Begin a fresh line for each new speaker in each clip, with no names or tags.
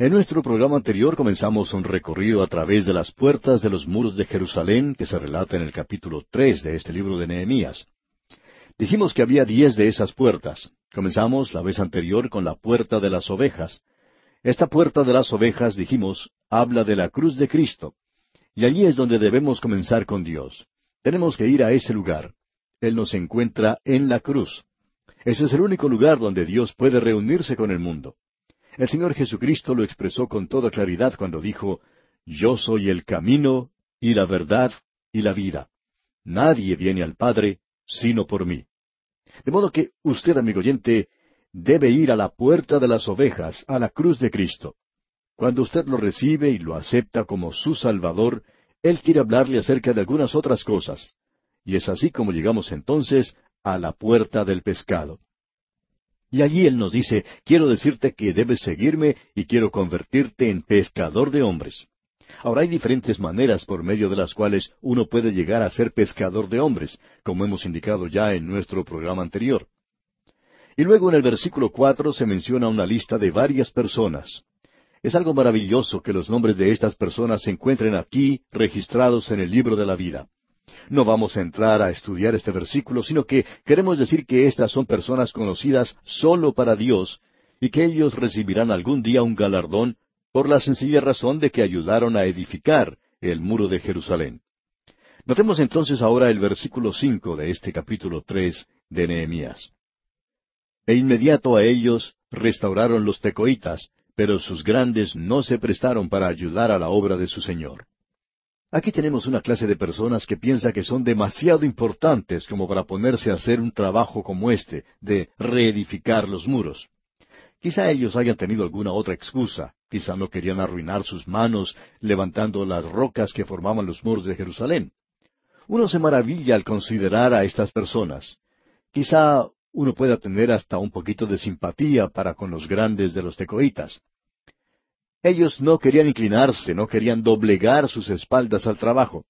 En nuestro programa anterior comenzamos un recorrido a través de las puertas de los muros de Jerusalén que se relata en el capítulo tres de este libro de Nehemías. Dijimos que había diez de esas puertas. Comenzamos la vez anterior con la puerta de las ovejas. Esta puerta de las ovejas, dijimos, habla de la cruz de Cristo. Y allí es donde debemos comenzar con Dios. Tenemos que ir a ese lugar. Él nos encuentra en la cruz. Ese es el único lugar donde Dios puede reunirse con el mundo. El Señor Jesucristo lo expresó con toda claridad cuando dijo, Yo soy el camino y la verdad y la vida. Nadie viene al Padre sino por mí. De modo que usted, amigo oyente, debe ir a la puerta de las ovejas, a la cruz de Cristo. Cuando usted lo recibe y lo acepta como su Salvador, Él quiere hablarle acerca de algunas otras cosas. Y es así como llegamos entonces a la puerta del pescado. Y allí Él nos dice, quiero decirte que debes seguirme y quiero convertirte en pescador de hombres. Ahora hay diferentes maneras por medio de las cuales uno puede llegar a ser pescador de hombres, como hemos indicado ya en nuestro programa anterior. Y luego en el versículo cuatro se menciona una lista de varias personas. Es algo maravilloso que los nombres de estas personas se encuentren aquí registrados en el libro de la vida. No vamos a entrar a estudiar este versículo, sino que queremos decir que estas son personas conocidas solo para Dios y que ellos recibirán algún día un galardón por la sencilla razón de que ayudaron a edificar el muro de Jerusalén. Notemos entonces ahora el versículo cinco de este capítulo tres de Nehemías. E inmediato a ellos restauraron los tecoitas, pero sus grandes no se prestaron para ayudar a la obra de su Señor. Aquí tenemos una clase de personas que piensa que son demasiado importantes como para ponerse a hacer un trabajo como este, de reedificar los muros. Quizá ellos hayan tenido alguna otra excusa, quizá no querían arruinar sus manos levantando las rocas que formaban los muros de Jerusalén. Uno se maravilla al considerar a estas personas. Quizá uno pueda tener hasta un poquito de simpatía para con los grandes de los tecoitas. Ellos no querían inclinarse, no querían doblegar sus espaldas al trabajo.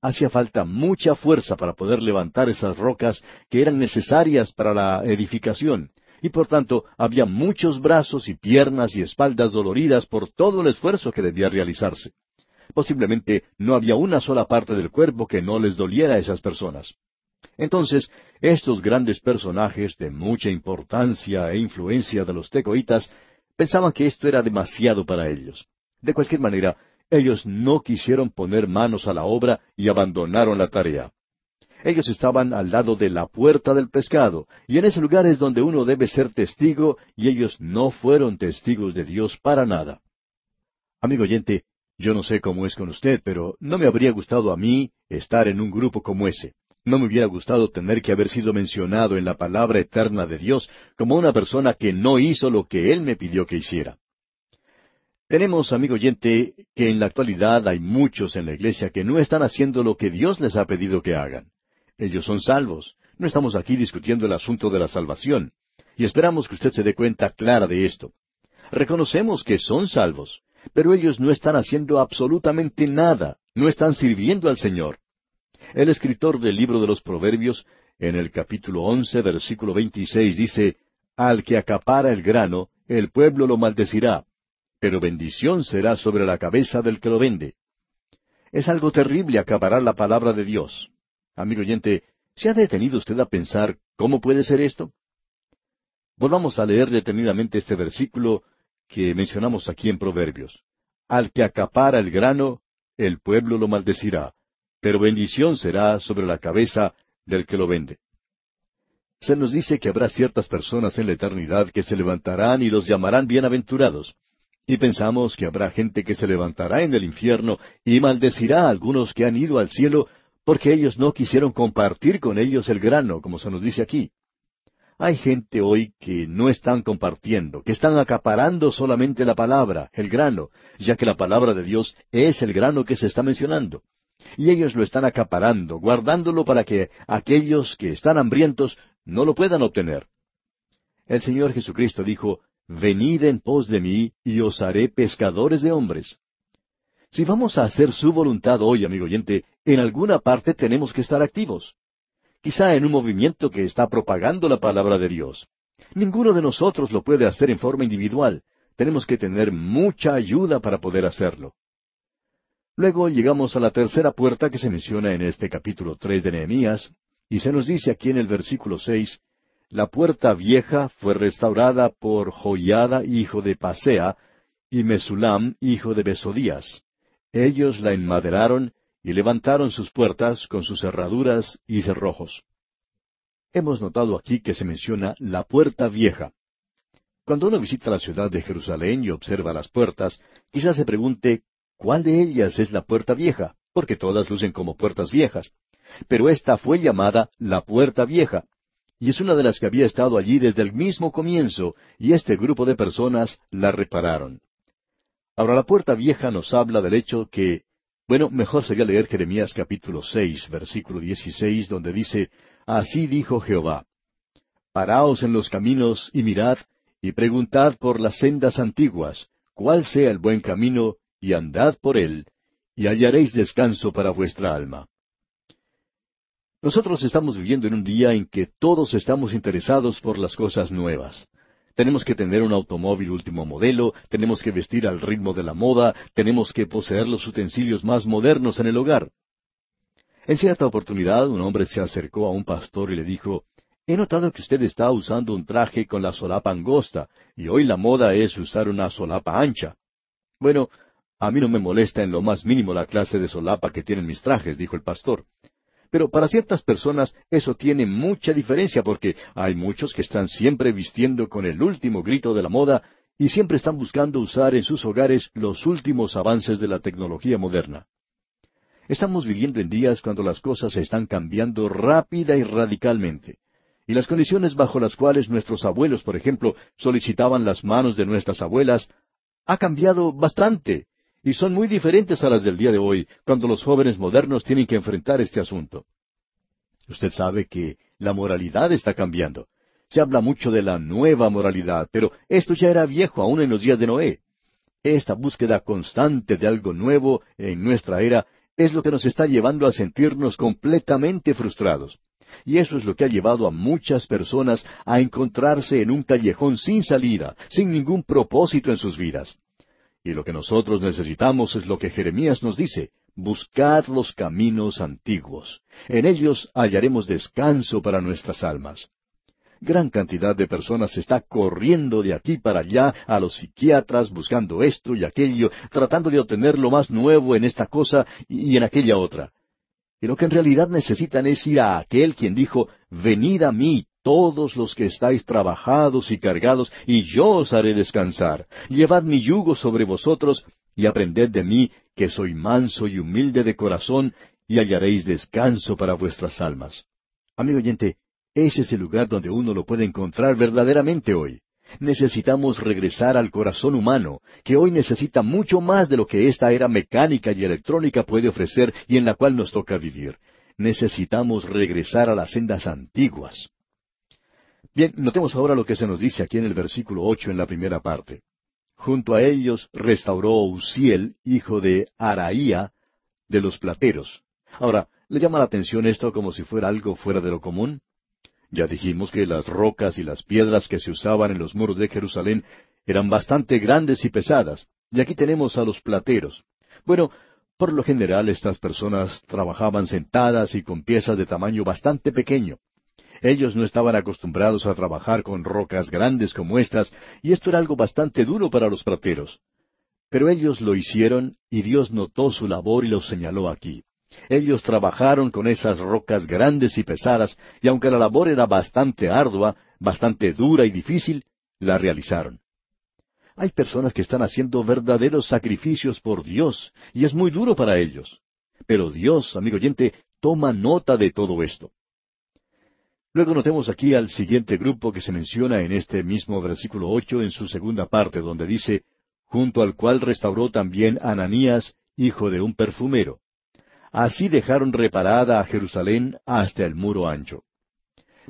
Hacía falta mucha fuerza para poder levantar esas rocas que eran necesarias para la edificación, y por tanto había muchos brazos y piernas y espaldas doloridas por todo el esfuerzo que debía realizarse. Posiblemente no había una sola parte del cuerpo que no les doliera a esas personas. Entonces, estos grandes personajes de mucha importancia e influencia de los tecoitas Pensaban que esto era demasiado para ellos. De cualquier manera, ellos no quisieron poner manos a la obra y abandonaron la tarea. Ellos estaban al lado de la puerta del pescado, y en ese lugar es donde uno debe ser testigo, y ellos no fueron testigos de Dios para nada. Amigo oyente, yo no sé cómo es con usted, pero no me habría gustado a mí estar en un grupo como ese. No me hubiera gustado tener que haber sido mencionado en la palabra eterna de Dios como una persona que no hizo lo que Él me pidió que hiciera. Tenemos, amigo oyente, que en la actualidad hay muchos en la iglesia que no están haciendo lo que Dios les ha pedido que hagan. Ellos son salvos. No estamos aquí discutiendo el asunto de la salvación. Y esperamos que usted se dé cuenta clara de esto. Reconocemos que son salvos, pero ellos no están haciendo absolutamente nada, no están sirviendo al Señor. El escritor del libro de los Proverbios, en el capítulo once, versículo veintiséis, dice, Al que acapara el grano, el pueblo lo maldecirá, pero bendición será sobre la cabeza del que lo vende. Es algo terrible acaparar la palabra de Dios. Amigo oyente, ¿se ha detenido usted a pensar cómo puede ser esto? Volvamos a leer detenidamente este versículo que mencionamos aquí en Proverbios. Al que acapara el grano, el pueblo lo maldecirá, pero bendición será sobre la cabeza del que lo vende. Se nos dice que habrá ciertas personas en la eternidad que se levantarán y los llamarán bienaventurados. Y pensamos que habrá gente que se levantará en el infierno y maldecirá a algunos que han ido al cielo porque ellos no quisieron compartir con ellos el grano, como se nos dice aquí. Hay gente hoy que no están compartiendo, que están acaparando solamente la palabra, el grano, ya que la palabra de Dios es el grano que se está mencionando y ellos lo están acaparando, guardándolo para que aquellos que están hambrientos no lo puedan obtener. El Señor Jesucristo dijo, Venid en pos de mí, y os haré pescadores de hombres. Si vamos a hacer su voluntad hoy, amigo oyente, en alguna parte tenemos que estar activos. Quizá en un movimiento que está propagando la palabra de Dios. Ninguno de nosotros lo puede hacer en forma individual. tenemos que tener mucha ayuda para poder hacerlo. Luego llegamos a la tercera puerta que se menciona en este capítulo tres de Nehemías, y se nos dice aquí en el versículo seis, la puerta vieja fue restaurada por Joiada, hijo de Pasea, y Mesulam, hijo de Besodías. Ellos la enmaderaron y levantaron sus puertas con sus cerraduras y cerrojos. Hemos notado aquí que se menciona la puerta vieja. Cuando uno visita la ciudad de Jerusalén y observa las puertas, quizás se pregunte cuál de ellas es la puerta vieja, porque todas lucen como puertas viejas. Pero esta fue llamada la puerta vieja, y es una de las que había estado allí desde el mismo comienzo, y este grupo de personas la repararon. Ahora la puerta vieja nos habla del hecho que, bueno, mejor sería leer Jeremías capítulo seis, versículo dieciséis, donde dice, Así dijo Jehová, Paraos en los caminos y mirad, y preguntad por las sendas antiguas, cuál sea el buen camino, y andad por él, y hallaréis descanso para vuestra alma. Nosotros estamos viviendo en un día en que todos estamos interesados por las cosas nuevas. Tenemos que tener un automóvil último modelo, tenemos que vestir al ritmo de la moda, tenemos que poseer los utensilios más modernos en el hogar. En cierta oportunidad un hombre se acercó a un pastor y le dijo, He notado que usted está usando un traje con la solapa angosta, y hoy la moda es usar una solapa ancha. Bueno, a mí no me molesta en lo más mínimo la clase de solapa que tienen mis trajes, dijo el pastor. Pero para ciertas personas eso tiene mucha diferencia porque hay muchos que están siempre vistiendo con el último grito de la moda y siempre están buscando usar en sus hogares los últimos avances de la tecnología moderna. Estamos viviendo en días cuando las cosas están cambiando rápida y radicalmente. Y las condiciones bajo las cuales nuestros abuelos, por ejemplo, solicitaban las manos de nuestras abuelas, ha cambiado bastante, y son muy diferentes a las del día de hoy, cuando los jóvenes modernos tienen que enfrentar este asunto. Usted sabe que la moralidad está cambiando. Se habla mucho de la nueva moralidad, pero esto ya era viejo aún en los días de Noé. Esta búsqueda constante de algo nuevo en nuestra era es lo que nos está llevando a sentirnos completamente frustrados. Y eso es lo que ha llevado a muchas personas a encontrarse en un callejón sin salida, sin ningún propósito en sus vidas. Y lo que nosotros necesitamos es lo que Jeremías nos dice, buscad los caminos antiguos. En ellos hallaremos descanso para nuestras almas. Gran cantidad de personas está corriendo de aquí para allá a los psiquiatras buscando esto y aquello, tratando de obtener lo más nuevo en esta cosa y en aquella otra. Y lo que en realidad necesitan es ir a aquel quien dijo, Venid a mí todos los que estáis trabajados y cargados, y yo os haré descansar. Llevad mi yugo sobre vosotros, y aprended de mí, que soy manso y humilde de corazón, y hallaréis descanso para vuestras almas. Amigo oyente, ese es el lugar donde uno lo puede encontrar verdaderamente hoy. Necesitamos regresar al corazón humano, que hoy necesita mucho más de lo que esta era mecánica y electrónica puede ofrecer y en la cual nos toca vivir. Necesitamos regresar a las sendas antiguas. Bien, notemos ahora lo que se nos dice aquí en el versículo ocho en la primera parte. Junto a ellos restauró Uziel, hijo de Araía, de los plateros. Ahora, ¿le llama la atención esto como si fuera algo fuera de lo común? Ya dijimos que las rocas y las piedras que se usaban en los muros de Jerusalén eran bastante grandes y pesadas, y aquí tenemos a los plateros. Bueno, por lo general estas personas trabajaban sentadas y con piezas de tamaño bastante pequeño. Ellos no estaban acostumbrados a trabajar con rocas grandes como estas, y esto era algo bastante duro para los plateros. Pero ellos lo hicieron, y Dios notó su labor y lo señaló aquí. Ellos trabajaron con esas rocas grandes y pesadas, y aunque la labor era bastante ardua, bastante dura y difícil, la realizaron. Hay personas que están haciendo verdaderos sacrificios por Dios, y es muy duro para ellos. Pero Dios, amigo oyente, toma nota de todo esto. Luego notemos aquí al siguiente grupo que se menciona en este mismo versículo ocho en su segunda parte, donde dice, junto al cual restauró también Ananías, hijo de un perfumero. Así dejaron reparada a Jerusalén hasta el muro ancho.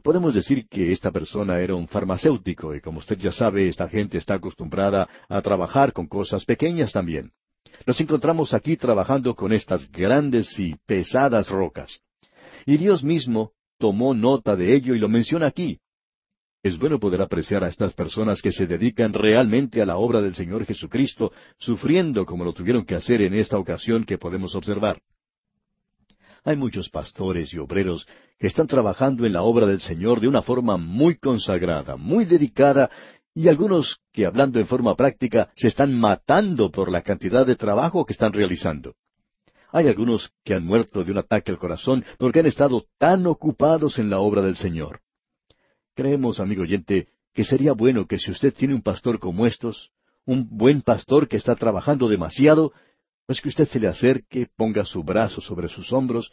Podemos decir que esta persona era un farmacéutico y como usted ya sabe, esta gente está acostumbrada a trabajar con cosas pequeñas también. Nos encontramos aquí trabajando con estas grandes y pesadas rocas. Y Dios mismo tomó nota de ello y lo menciona aquí. Es bueno poder apreciar a estas personas que se dedican realmente a la obra del Señor Jesucristo, sufriendo como lo tuvieron que hacer en esta ocasión que podemos observar. Hay muchos pastores y obreros que están trabajando en la obra del Señor de una forma muy consagrada, muy dedicada, y algunos que, hablando en forma práctica, se están matando por la cantidad de trabajo que están realizando. Hay algunos que han muerto de un ataque al corazón porque han estado tan ocupados en la obra del Señor. Creemos, amigo oyente, que sería bueno que si usted tiene un pastor como estos, un buen pastor que está trabajando demasiado, pues que usted se le acerque, ponga su brazo sobre sus hombros,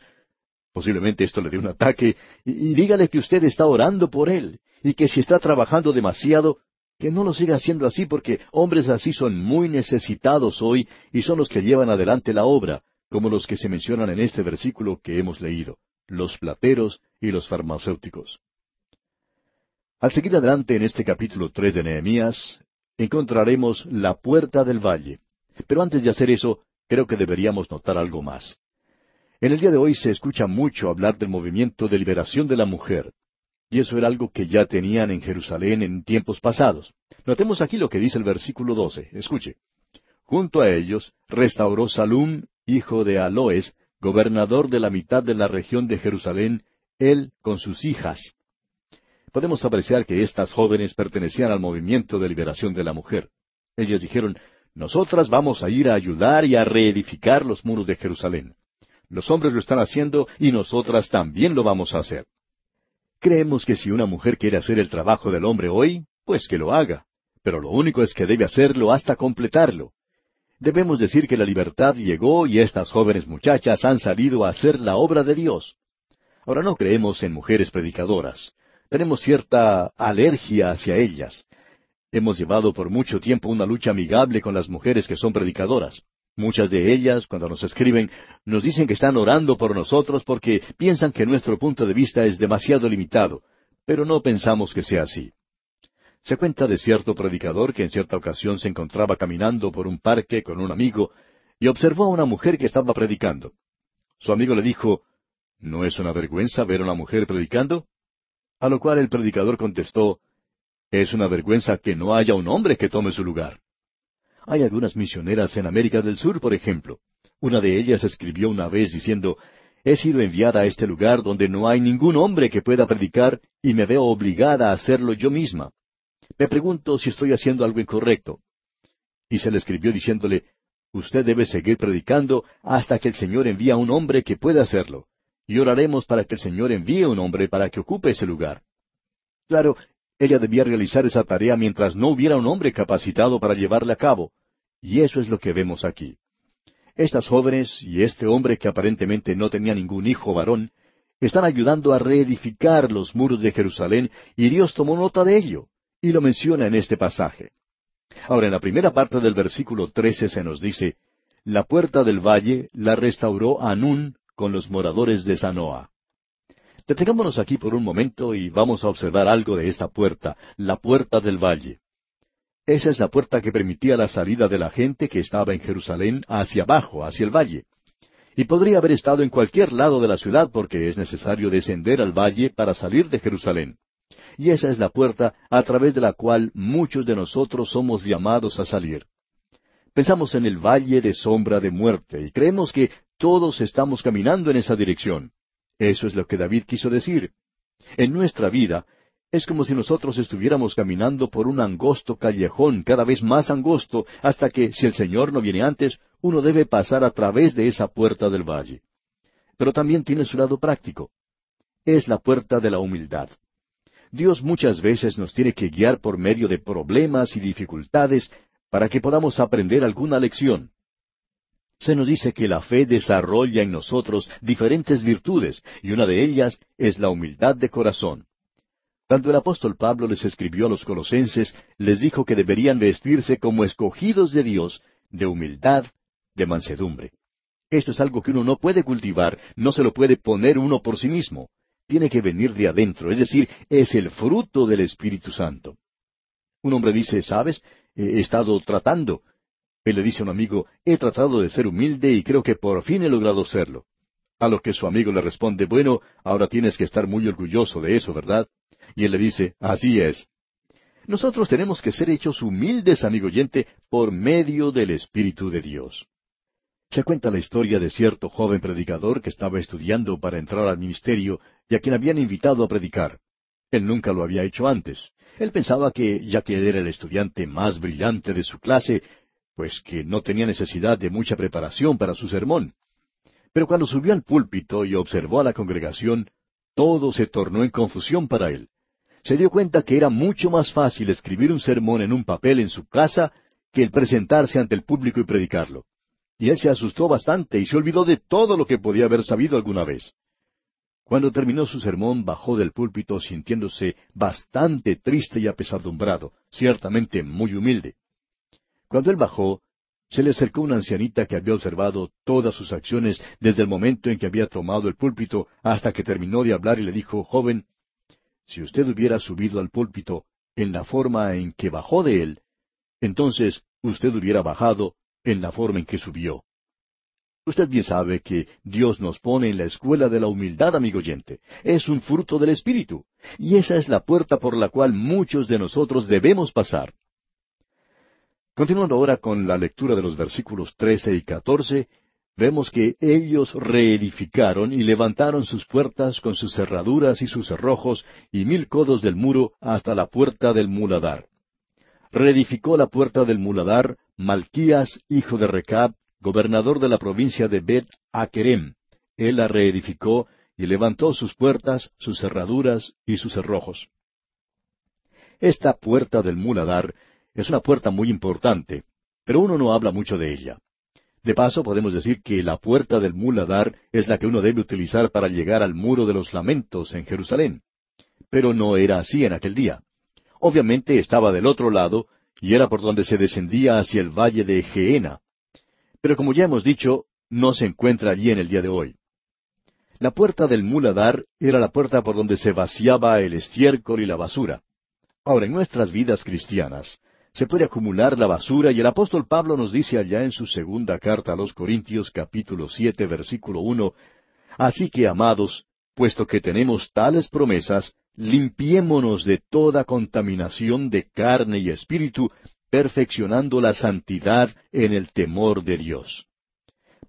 posiblemente esto le dé un ataque, y, y dígale que usted está orando por él, y que si está trabajando demasiado, que no lo siga haciendo así porque hombres así son muy necesitados hoy y son los que llevan adelante la obra, como los que se mencionan en este versículo que hemos leído, los plateros y los farmacéuticos. Al seguir adelante en este capítulo tres de Nehemías, encontraremos la puerta del valle. Pero antes de hacer eso, creo que deberíamos notar algo más. En el día de hoy se escucha mucho hablar del movimiento de liberación de la mujer, y eso era algo que ya tenían en Jerusalén en tiempos pasados. Notemos aquí lo que dice el versículo doce. Escuche. Junto a ellos restauró Salum, hijo de Aloes, gobernador de la mitad de la región de Jerusalén, él con sus hijas. Podemos apreciar que estas jóvenes pertenecían al movimiento de liberación de la mujer. Ellas dijeron, nosotras vamos a ir a ayudar y a reedificar los muros de Jerusalén. Los hombres lo están haciendo y nosotras también lo vamos a hacer. Creemos que si una mujer quiere hacer el trabajo del hombre hoy, pues que lo haga. Pero lo único es que debe hacerlo hasta completarlo. Debemos decir que la libertad llegó y estas jóvenes muchachas han salido a hacer la obra de Dios. Ahora no creemos en mujeres predicadoras. Tenemos cierta alergia hacia ellas. Hemos llevado por mucho tiempo una lucha amigable con las mujeres que son predicadoras. Muchas de ellas, cuando nos escriben, nos dicen que están orando por nosotros porque piensan que nuestro punto de vista es demasiado limitado, pero no pensamos que sea así. Se cuenta de cierto predicador que en cierta ocasión se encontraba caminando por un parque con un amigo y observó a una mujer que estaba predicando. Su amigo le dijo, ¿No es una vergüenza ver a una mujer predicando? A lo cual el predicador contestó, Es una vergüenza que no haya un hombre que tome su lugar. Hay algunas misioneras en América del Sur, por ejemplo. Una de ellas escribió una vez diciendo, He sido enviada a este lugar donde no hay ningún hombre que pueda predicar y me veo obligada a hacerlo yo misma. Me pregunto si estoy haciendo algo incorrecto. Y se le escribió diciéndole, Usted debe seguir predicando hasta que el Señor envíe a un hombre que pueda hacerlo. Y oraremos para que el Señor envíe un hombre para que ocupe ese lugar. Claro, ella debía realizar esa tarea mientras no hubiera un hombre capacitado para llevarla a cabo. Y eso es lo que vemos aquí. Estas jóvenes y este hombre que aparentemente no tenía ningún hijo varón, están ayudando a reedificar los muros de Jerusalén y Dios tomó nota de ello, y lo menciona en este pasaje. Ahora, en la primera parte del versículo trece se nos dice, La puerta del valle la restauró Anún con los moradores de Sanoa. Detengámonos aquí por un momento y vamos a observar algo de esta puerta, la puerta del valle. Esa es la puerta que permitía la salida de la gente que estaba en Jerusalén hacia abajo, hacia el valle. Y podría haber estado en cualquier lado de la ciudad porque es necesario descender al valle para salir de Jerusalén. Y esa es la puerta a través de la cual muchos de nosotros somos llamados a salir. Pensamos en el valle de sombra de muerte y creemos que todos estamos caminando en esa dirección. Eso es lo que David quiso decir. En nuestra vida es como si nosotros estuviéramos caminando por un angosto callejón, cada vez más angosto, hasta que, si el Señor no viene antes, uno debe pasar a través de esa puerta del valle. Pero también tiene su lado práctico. Es la puerta de la humildad. Dios muchas veces nos tiene que guiar por medio de problemas y dificultades para que podamos aprender alguna lección se nos dice que la fe desarrolla en nosotros diferentes virtudes, y una de ellas es la humildad de corazón. Cuando el apóstol Pablo les escribió a los colosenses, les dijo que deberían vestirse como escogidos de Dios, de humildad, de mansedumbre. Esto es algo que uno no puede cultivar, no se lo puede poner uno por sí mismo. Tiene que venir de adentro, es decir, es el fruto del Espíritu Santo. Un hombre dice, ¿sabes? He estado tratando, él le dice a un amigo, he tratado de ser humilde y creo que por fin he logrado serlo. A lo que su amigo le responde, bueno, ahora tienes que estar muy orgulloso de eso, ¿verdad? Y él le dice, así es. Nosotros tenemos que ser hechos humildes, amigo oyente, por medio del Espíritu de Dios. Se cuenta la historia de cierto joven predicador que estaba estudiando para entrar al ministerio y a quien habían invitado a predicar. Él nunca lo había hecho antes. Él pensaba que, ya que él era el estudiante más brillante de su clase, pues que no tenía necesidad de mucha preparación para su sermón. Pero cuando subió al púlpito y observó a la congregación, todo se tornó en confusión para él. Se dio cuenta que era mucho más fácil escribir un sermón en un papel en su casa que el presentarse ante el público y predicarlo. Y él se asustó bastante y se olvidó de todo lo que podía haber sabido alguna vez. Cuando terminó su sermón bajó del púlpito sintiéndose bastante triste y apesadumbrado, ciertamente muy humilde. Cuando él bajó, se le acercó una ancianita que había observado todas sus acciones desde el momento en que había tomado el púlpito hasta que terminó de hablar y le dijo, Joven, si usted hubiera subido al púlpito en la forma en que bajó de él, entonces usted hubiera bajado en la forma en que subió. Usted bien sabe que Dios nos pone en la escuela de la humildad, amigo oyente. Es un fruto del Espíritu. Y esa es la puerta por la cual muchos de nosotros debemos pasar. Continuando ahora con la lectura de los versículos trece y catorce, vemos que ellos reedificaron y levantaron sus puertas con sus cerraduras y sus cerrojos y mil codos del muro hasta la puerta del muladar. Reedificó la puerta del muladar Malquías, hijo de Recab, gobernador de la provincia de Bet Akerem. Él la reedificó y levantó sus puertas, sus cerraduras y sus cerrojos. Esta puerta del muladar es una puerta muy importante, pero uno no habla mucho de ella. De paso, podemos decir que la puerta del muladar es la que uno debe utilizar para llegar al muro de los lamentos en Jerusalén. Pero no era así en aquel día. Obviamente estaba del otro lado, y era por donde se descendía hacia el valle de Geena. Pero como ya hemos dicho, no se encuentra allí en el día de hoy. La puerta del muladar era la puerta por donde se vaciaba el estiércol y la basura. Ahora, en nuestras vidas cristianas, se puede acumular la basura y el apóstol Pablo nos dice allá en su segunda carta a los Corintios capítulo siete versículo uno, Así que, amados, puesto que tenemos tales promesas, limpiémonos de toda contaminación de carne y espíritu, perfeccionando la santidad en el temor de Dios.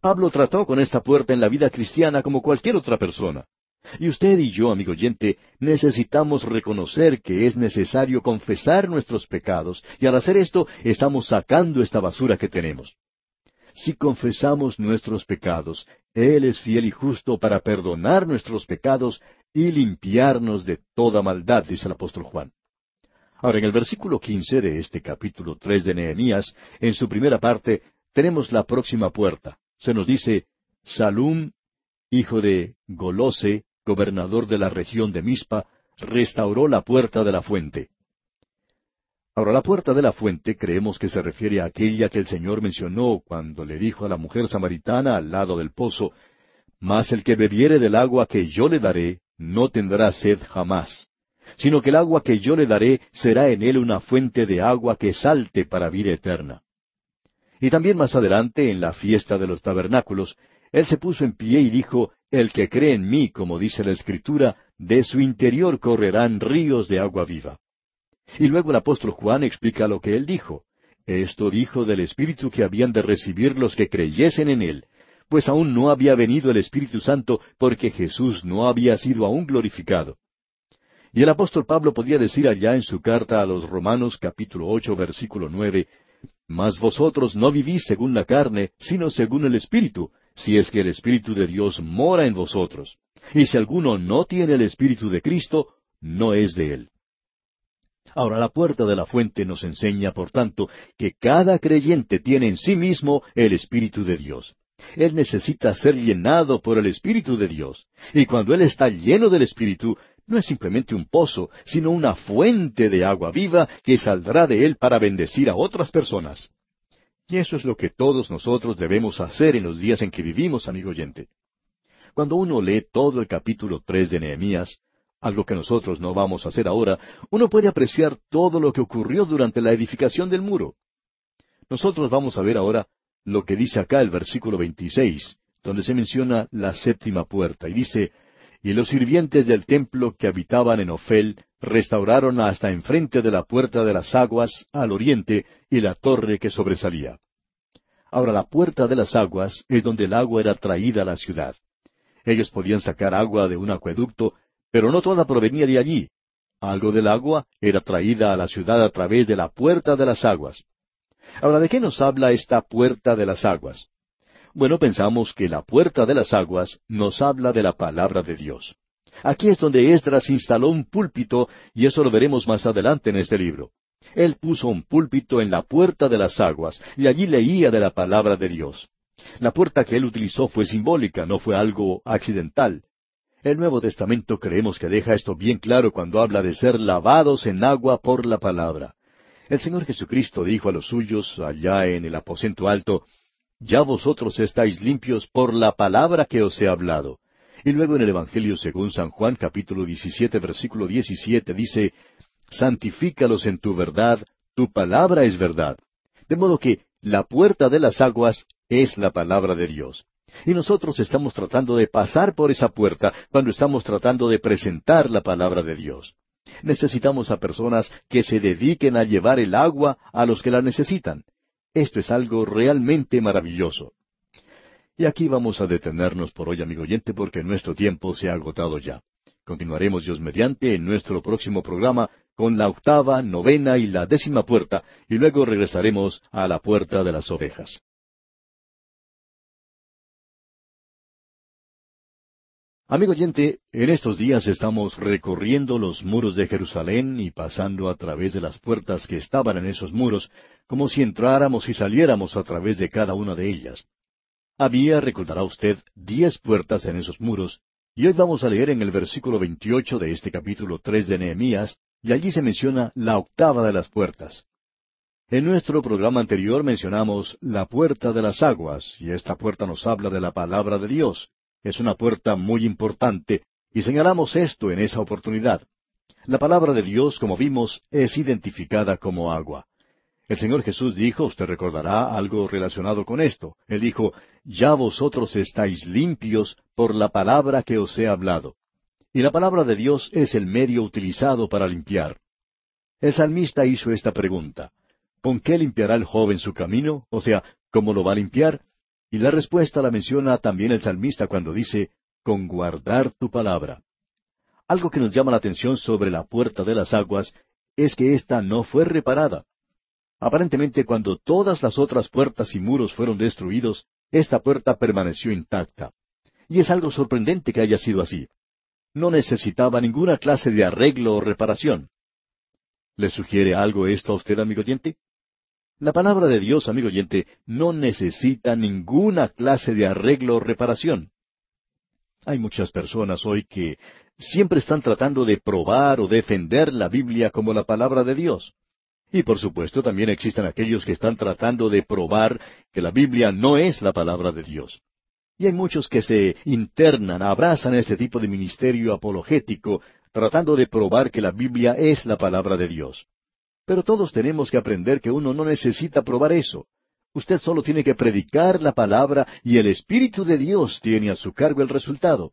Pablo trató con esta puerta en la vida cristiana como cualquier otra persona. Y usted y yo, amigo oyente, necesitamos reconocer que es necesario confesar nuestros pecados, y al hacer esto estamos sacando esta basura que tenemos. Si confesamos nuestros pecados, Él es fiel y justo para perdonar nuestros pecados y limpiarnos de toda maldad, dice el apóstol Juan. Ahora, en el versículo quince de este capítulo tres de Nehemías, en su primera parte, tenemos la próxima puerta. Se nos dice, Salum, hijo de Golose, gobernador de la región de Mispa, restauró la puerta de la fuente. Ahora, la puerta de la fuente creemos que se refiere a aquella que el Señor mencionó cuando le dijo a la mujer samaritana al lado del pozo, Mas el que bebiere del agua que yo le daré, no tendrá sed jamás, sino que el agua que yo le daré será en él una fuente de agua que salte para vida eterna. Y también más adelante, en la fiesta de los tabernáculos, él se puso en pie y dijo, El que cree en mí, como dice la Escritura, de su interior correrán ríos de agua viva. Y luego el apóstol Juan explica lo que él dijo. Esto dijo del Espíritu que habían de recibir los que creyesen en él, pues aún no había venido el Espíritu Santo porque Jesús no había sido aún glorificado. Y el apóstol Pablo podía decir allá en su carta a los Romanos capítulo ocho versículo nueve, Mas vosotros no vivís según la carne, sino según el Espíritu, si es que el Espíritu de Dios mora en vosotros. Y si alguno no tiene el Espíritu de Cristo, no es de él. Ahora la puerta de la fuente nos enseña, por tanto, que cada creyente tiene en sí mismo el Espíritu de Dios. Él necesita ser llenado por el Espíritu de Dios. Y cuando Él está lleno del Espíritu, no es simplemente un pozo, sino una fuente de agua viva que saldrá de Él para bendecir a otras personas. Y eso es lo que todos nosotros debemos hacer en los días en que vivimos, amigo oyente. Cuando uno lee todo el capítulo tres de Nehemías, algo que nosotros no vamos a hacer ahora, uno puede apreciar todo lo que ocurrió durante la edificación del muro. Nosotros vamos a ver ahora lo que dice acá el versículo 26, donde se menciona la séptima puerta, y dice, Y los sirvientes del templo que habitaban en Ofel restauraron hasta enfrente de la puerta de las aguas al oriente y la torre que sobresalía. Ahora la puerta de las aguas es donde el agua era traída a la ciudad. Ellos podían sacar agua de un acueducto, pero no toda provenía de allí. Algo del agua era traída a la ciudad a través de la puerta de las aguas. Ahora, ¿de qué nos habla esta puerta de las aguas? Bueno, pensamos que la puerta de las aguas nos habla de la palabra de Dios. Aquí es donde Esdras instaló un púlpito, y eso lo veremos más adelante en este libro. Él puso un púlpito en la puerta de las aguas, y allí leía de la palabra de Dios. La puerta que él utilizó fue simbólica, no fue algo accidental. El Nuevo Testamento creemos que deja esto bien claro cuando habla de ser lavados en agua por la palabra. El Señor Jesucristo dijo a los suyos allá en el aposento alto, Ya vosotros estáis limpios por la palabra que os he hablado. Y luego en el Evangelio según San Juan capítulo 17 versículo 17 dice, Santifícalos en tu verdad, tu palabra es verdad. De modo que la puerta de las aguas es la palabra de Dios. Y nosotros estamos tratando de pasar por esa puerta cuando estamos tratando de presentar la palabra de Dios. Necesitamos a personas que se dediquen a llevar el agua a los que la necesitan. Esto es algo realmente maravilloso. Y aquí vamos a detenernos por hoy, amigo oyente, porque nuestro tiempo se ha agotado ya. Continuaremos Dios mediante en nuestro próximo programa con la octava, novena y la décima puerta, y luego regresaremos a la puerta de las ovejas. Amigo oyente, en estos días estamos recorriendo los muros de Jerusalén y pasando a través de las puertas que estaban en esos muros, como si entráramos y saliéramos a través de cada una de ellas. Había, recordará usted, diez puertas en esos muros, y hoy vamos a leer en el versículo veintiocho de este capítulo tres de Nehemías, y allí se menciona la octava de las puertas. En nuestro programa anterior mencionamos la puerta de las aguas, y esta puerta nos habla de la palabra de Dios. Es una puerta muy importante, y señalamos esto en esa oportunidad. La palabra de Dios, como vimos, es identificada como agua. El Señor Jesús dijo, usted recordará algo relacionado con esto. Él dijo, Ya vosotros estáis limpios por la palabra que os he hablado. Y la palabra de Dios es el medio utilizado para limpiar. El salmista hizo esta pregunta. ¿Con qué limpiará el joven su camino? O sea, ¿cómo lo va a limpiar? Y la respuesta la menciona también el salmista cuando dice, con guardar tu palabra. Algo que nos llama la atención sobre la puerta de las aguas es que ésta no fue reparada. Aparentemente cuando todas las otras puertas y muros fueron destruidos, esta puerta permaneció intacta. Y es algo sorprendente que haya sido así. No necesitaba ninguna clase de arreglo o reparación. ¿Le sugiere algo esto a usted, amigo oyente? La palabra de Dios, amigo oyente, no necesita ninguna clase de arreglo o reparación. Hay muchas personas hoy que siempre están tratando de probar o defender la Biblia como la palabra de Dios. Y por supuesto también existen aquellos que están tratando de probar que la Biblia no es la palabra de Dios. Y hay muchos que se internan, abrazan este tipo de ministerio apologético, tratando de probar que la Biblia es la palabra de Dios. Pero todos tenemos que aprender que uno no necesita probar eso. Usted solo tiene que predicar la palabra y el Espíritu de Dios tiene a su cargo el resultado.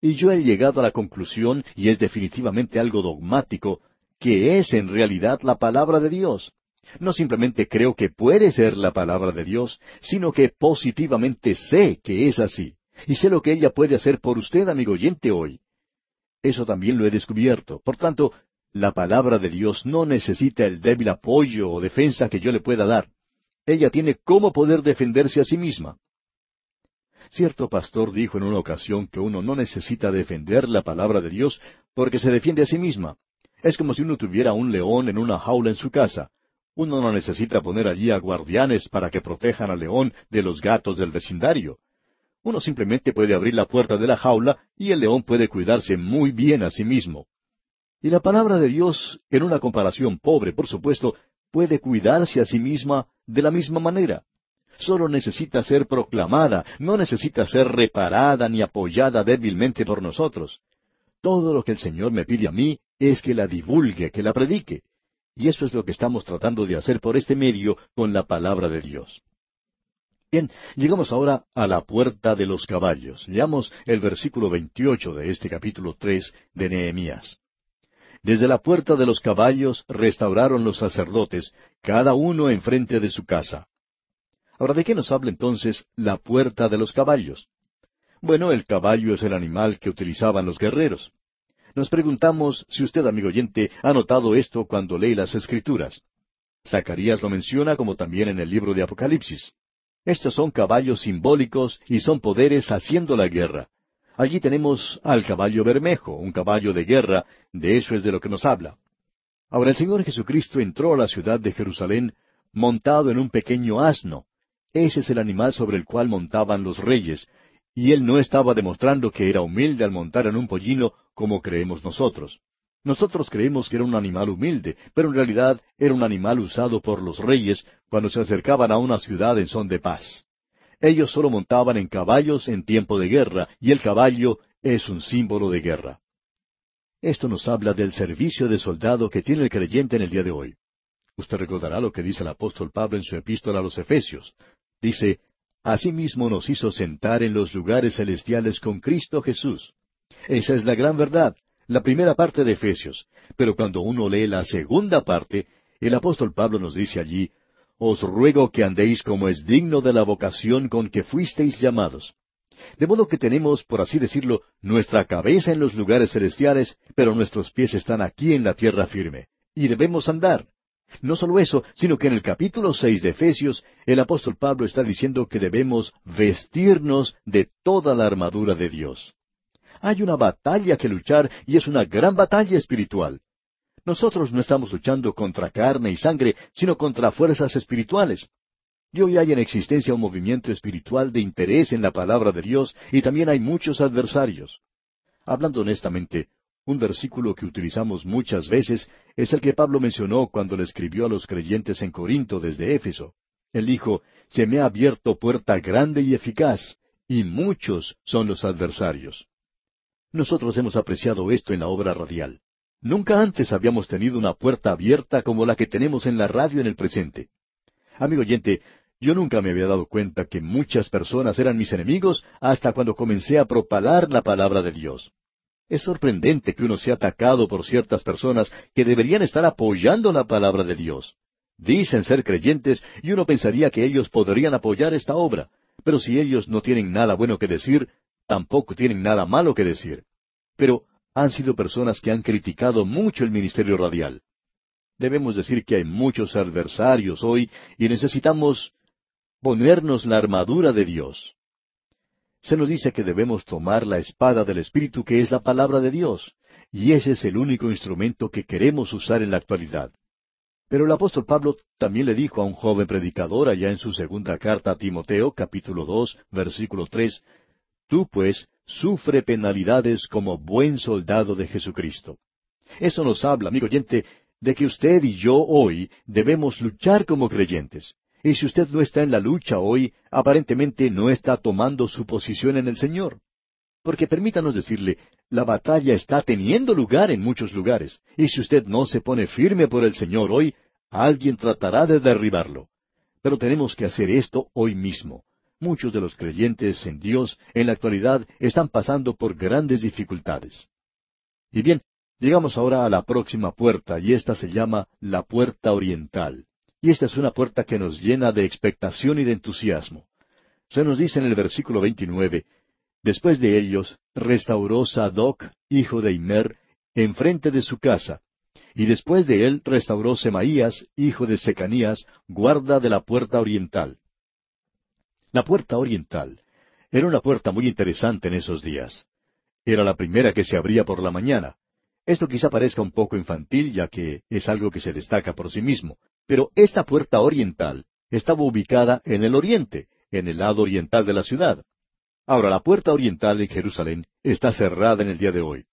Y yo he llegado a la conclusión, y es definitivamente algo dogmático, que es en realidad la palabra de Dios. No simplemente creo que puede ser la palabra de Dios, sino que positivamente sé que es así. Y sé lo que ella puede hacer por usted, amigo oyente, hoy. Eso también lo he descubierto. Por tanto, la palabra de Dios no necesita el débil apoyo o defensa que yo le pueda dar. Ella tiene cómo poder defenderse a sí misma. Cierto pastor dijo en una ocasión que uno no necesita defender la palabra de Dios porque se defiende a sí misma. Es como si uno tuviera un león en una jaula en su casa. Uno no necesita poner allí a guardianes para que protejan al león de los gatos del vecindario. Uno simplemente puede abrir la puerta de la jaula y el león puede cuidarse muy bien a sí mismo. Y la palabra de Dios, en una comparación pobre, por supuesto, puede cuidarse a sí misma de la misma manera. Solo necesita ser proclamada, no necesita ser reparada ni apoyada débilmente por nosotros. Todo lo que el Señor me pide a mí es que la divulgue, que la predique. Y eso es lo que estamos tratando de hacer por este medio con la palabra de Dios. Bien, llegamos ahora a la puerta de los caballos. Leamos el versículo veintiocho de este capítulo tres de Nehemías. Desde la puerta de los caballos restauraron los sacerdotes, cada uno enfrente de su casa. Ahora, ¿de qué nos habla entonces la puerta de los caballos? Bueno, el caballo es el animal que utilizaban los guerreros. Nos preguntamos si usted, amigo oyente, ha notado esto cuando lee las Escrituras. Zacarías lo menciona como también en el libro de Apocalipsis. Estos son caballos simbólicos y son poderes haciendo la guerra. Allí tenemos al caballo bermejo, un caballo de guerra, de eso es de lo que nos habla. Ahora el Señor Jesucristo entró a la ciudad de Jerusalén montado en un pequeño asno. Ese es el animal sobre el cual montaban los reyes, y él no estaba demostrando que era humilde al montar en un pollino como creemos nosotros. Nosotros creemos que era un animal humilde, pero en realidad era un animal usado por los reyes cuando se acercaban a una ciudad en son de paz. Ellos solo montaban en caballos en tiempo de guerra, y el caballo es un símbolo de guerra. Esto nos habla del servicio de soldado que tiene el creyente en el día de hoy. Usted recordará lo que dice el apóstol Pablo en su epístola a los Efesios. Dice, Asimismo nos hizo sentar en los lugares celestiales con Cristo Jesús. Esa es la gran verdad la primera parte de Efesios, pero cuando uno lee la segunda parte, el apóstol Pablo nos dice allí, Os ruego que andéis como es digno de la vocación con que fuisteis llamados. De modo que tenemos, por así decirlo, nuestra cabeza en los lugares celestiales, pero nuestros pies están aquí en la tierra firme, y debemos andar. No solo eso, sino que en el capítulo seis de Efesios, el apóstol Pablo está diciendo que debemos vestirnos de toda la armadura de Dios. Hay una batalla que luchar y es una gran batalla espiritual. Nosotros no estamos luchando contra carne y sangre, sino contra fuerzas espirituales. Y hoy hay en existencia un movimiento espiritual de interés en la palabra de Dios y también hay muchos adversarios. Hablando honestamente, un versículo que utilizamos muchas veces es el que Pablo mencionó cuando le escribió a los creyentes en Corinto desde Éfeso. Él dijo, Se me ha abierto puerta grande y eficaz, y muchos son los adversarios. Nosotros hemos apreciado esto en la obra radial. Nunca antes habíamos tenido una puerta abierta como la que tenemos en la radio en el presente. Amigo oyente, yo nunca me había dado cuenta que muchas personas eran mis enemigos hasta cuando comencé a propalar la palabra de Dios. Es sorprendente que uno sea atacado por ciertas personas que deberían estar apoyando la palabra de Dios. Dicen ser creyentes y uno pensaría que ellos podrían apoyar esta obra, pero si ellos no tienen nada bueno que decir, tampoco tienen nada malo que decir. Pero han sido personas que han criticado mucho el ministerio radial. Debemos decir que hay muchos adversarios hoy y necesitamos ponernos la armadura de Dios. Se nos dice que debemos tomar la espada del Espíritu que es la palabra de Dios, y ese es el único instrumento que queremos usar en la actualidad. Pero el apóstol Pablo también le dijo a un joven predicador allá en su segunda carta a Timoteo, capítulo dos, versículo tres, Tú, pues, sufre penalidades como buen soldado de Jesucristo. Eso nos habla, amigo oyente, de que usted y yo hoy debemos luchar como creyentes. Y si usted no está en la lucha hoy, aparentemente no está tomando su posición en el Señor. Porque permítanos decirle, la batalla está teniendo lugar en muchos lugares, y si usted no se pone firme por el Señor hoy, alguien tratará de derribarlo. Pero tenemos que hacer esto hoy mismo. Muchos de los creyentes en Dios en la actualidad están pasando por grandes dificultades. Y bien, llegamos ahora a la próxima puerta, y esta se llama la puerta oriental. Y esta es una puerta que nos llena de expectación y de entusiasmo. Se nos dice en el versículo 29, Después de ellos, restauró Sadoc, hijo de Imer, enfrente de su casa, y después de él restauró Semaías, hijo de Secanías, guarda de la puerta oriental. La puerta oriental era una puerta muy interesante en esos días. Era la primera que se abría por la mañana. Esto quizá parezca un poco infantil, ya que es algo que se destaca por sí mismo, pero esta puerta oriental estaba ubicada en el oriente, en el lado oriental de la ciudad. Ahora, la puerta oriental en Jerusalén está cerrada en el día de hoy.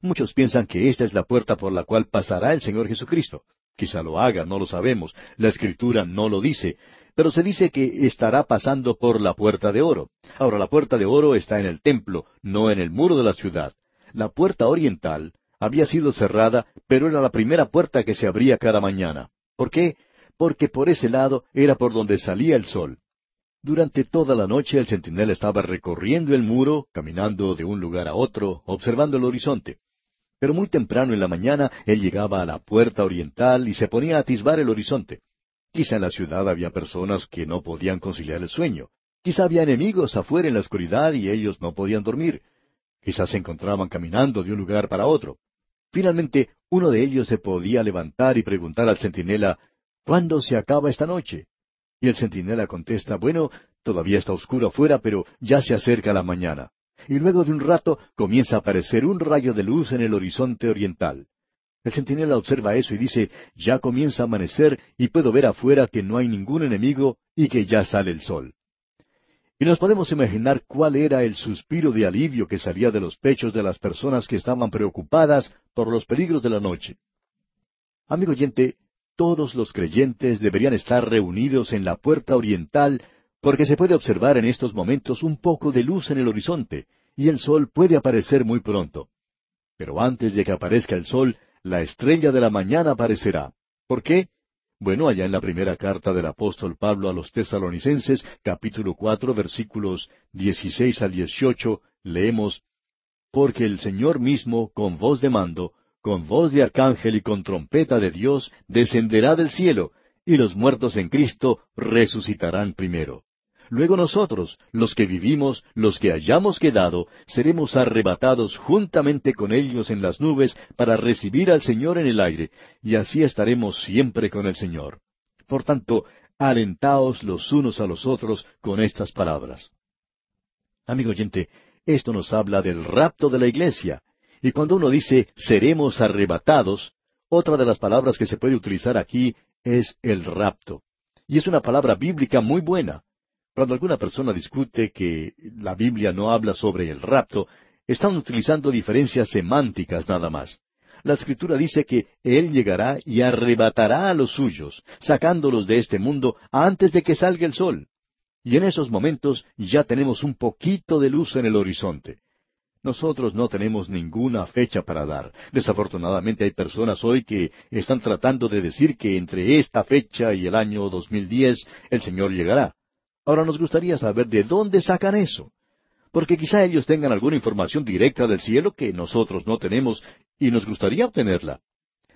Muchos piensan que esta es la puerta por la cual pasará el Señor Jesucristo. Quizá lo haga, no lo sabemos. La Escritura no lo dice, pero se dice que estará pasando por la puerta de oro. Ahora, la puerta de oro está en el templo, no en el muro de la ciudad. La puerta oriental había sido cerrada, pero era la primera puerta que se abría cada mañana. ¿Por qué? Porque por ese lado era por donde salía el sol. Durante toda la noche el centinela estaba recorriendo el muro, caminando de un lugar a otro, observando el horizonte. Pero muy temprano en la mañana él llegaba a la puerta oriental y se ponía a atisbar el horizonte. Quizá en la ciudad había personas que no podían conciliar el sueño. Quizá había enemigos afuera en la oscuridad y ellos no podían dormir. Quizás se encontraban caminando de un lugar para otro. Finalmente, uno de ellos se podía levantar y preguntar al centinela, ¿Cuándo se acaba esta noche? Y el centinela contesta, bueno, todavía está oscuro afuera, pero ya se acerca la mañana. Y luego de un rato comienza a aparecer un rayo de luz en el horizonte oriental. El centinela observa eso y dice, ya comienza a amanecer y puedo ver afuera que no hay ningún enemigo y que ya sale el sol. Y nos podemos imaginar cuál era el suspiro de alivio que salía de los pechos de las personas que estaban preocupadas por los peligros de la noche. Amigo oyente, todos los creyentes deberían estar reunidos en la puerta oriental porque se puede observar en estos momentos un poco de luz en el horizonte, y el sol puede aparecer muy pronto. Pero antes de que aparezca el sol, la estrella de la mañana aparecerá. ¿Por qué? Bueno, allá en la primera carta del apóstol Pablo a los tesalonicenses, capítulo cuatro, versículos dieciséis al dieciocho, leemos, Porque el Señor mismo, con voz de mando, con voz de arcángel y con trompeta de Dios, descenderá del cielo, y los muertos en Cristo resucitarán primero. Luego nosotros, los que vivimos, los que hayamos quedado, seremos arrebatados juntamente con ellos en las nubes para recibir al Señor en el aire, y así estaremos siempre con el Señor. Por tanto, alentaos los unos a los otros con estas palabras. Amigo oyente, esto nos habla del rapto de la iglesia. Y cuando uno dice seremos arrebatados, otra de las palabras que se puede utilizar aquí es el rapto. Y es una palabra bíblica muy buena. Cuando alguna persona discute que la Biblia no habla sobre el rapto, están utilizando diferencias semánticas nada más. La escritura dice que Él llegará y arrebatará a los suyos, sacándolos de este mundo antes de que salga el sol. Y en esos momentos ya tenemos un poquito de luz en el horizonte. Nosotros no tenemos ninguna fecha para dar. Desafortunadamente hay personas hoy que están tratando de decir que entre esta fecha y el año 2010 el Señor llegará. Ahora nos gustaría saber de dónde sacan eso. Porque quizá ellos tengan alguna información directa del cielo que nosotros no tenemos y nos gustaría obtenerla.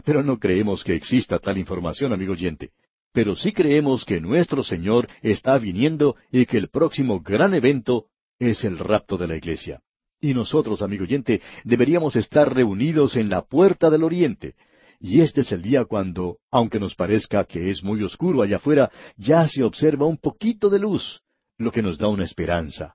Pero no creemos que exista tal información, amigo oyente. Pero sí creemos que nuestro Señor está viniendo y que el próximo gran evento es el rapto de la iglesia. Y nosotros, amigo oyente, deberíamos estar reunidos en la puerta del oriente, y este es el día cuando, aunque nos parezca que es muy oscuro allá afuera, ya se observa un poquito de luz, lo que nos da una esperanza.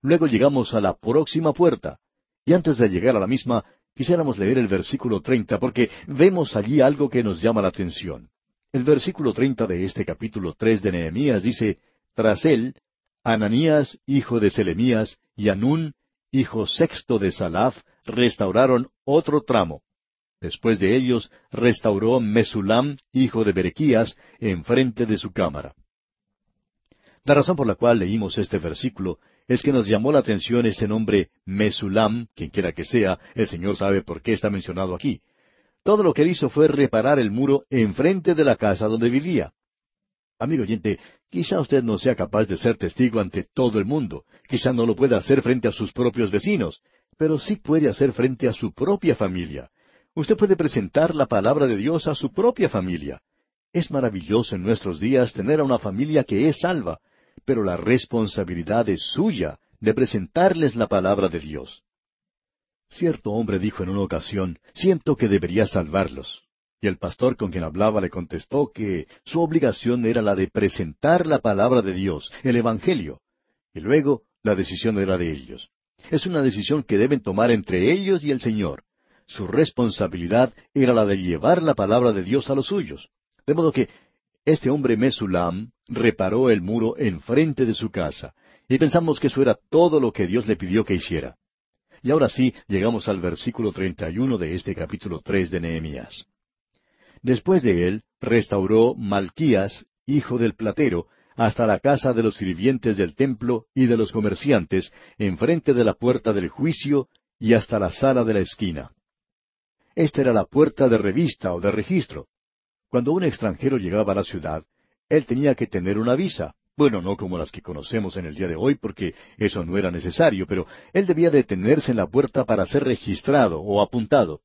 Luego llegamos a la próxima puerta. Y antes de llegar a la misma, quisiéramos leer el versículo treinta, porque vemos allí algo que nos llama la atención. El versículo treinta de este capítulo tres de Nehemías dice, Tras él, Ananías, hijo de Selemías, y Anún, hijo sexto de Salaf, restauraron otro tramo. Después de ellos restauró Mesulam, hijo de Berequías, enfrente de su cámara. La razón por la cual leímos este versículo es que nos llamó la atención ese nombre Mesulam, quien quiera que sea, el Señor sabe por qué está mencionado aquí. Todo lo que hizo fue reparar el muro enfrente de la casa donde vivía. Amigo oyente, quizá usted no sea capaz de ser testigo ante todo el mundo, quizá no lo pueda hacer frente a sus propios vecinos, pero sí puede hacer frente a su propia familia. Usted puede presentar la palabra de Dios a su propia familia. Es maravilloso en nuestros días tener a una familia que es salva, pero la responsabilidad es suya de presentarles la palabra de Dios. Cierto hombre dijo en una ocasión, siento que debería salvarlos. Y el pastor con quien hablaba le contestó que su obligación era la de presentar la palabra de Dios, el Evangelio, y luego la decisión era de ellos. Es una decisión que deben tomar entre ellos y el Señor su responsabilidad era la de llevar la palabra de Dios a los suyos. De modo que este hombre Mesulam reparó el muro enfrente de su casa, y pensamos que eso era todo lo que Dios le pidió que hiciera. Y ahora sí, llegamos al versículo treinta y uno de este capítulo tres de Nehemías. Después de él, restauró Malquías, hijo del platero, hasta la casa de los sirvientes del templo y de los comerciantes, enfrente de la puerta del juicio y hasta la sala de la esquina. Esta era la puerta de revista o de registro. Cuando un extranjero llegaba a la ciudad, él tenía que tener una visa. Bueno, no como las que conocemos en el día de hoy, porque eso no era necesario, pero él debía detenerse en la puerta para ser registrado o apuntado.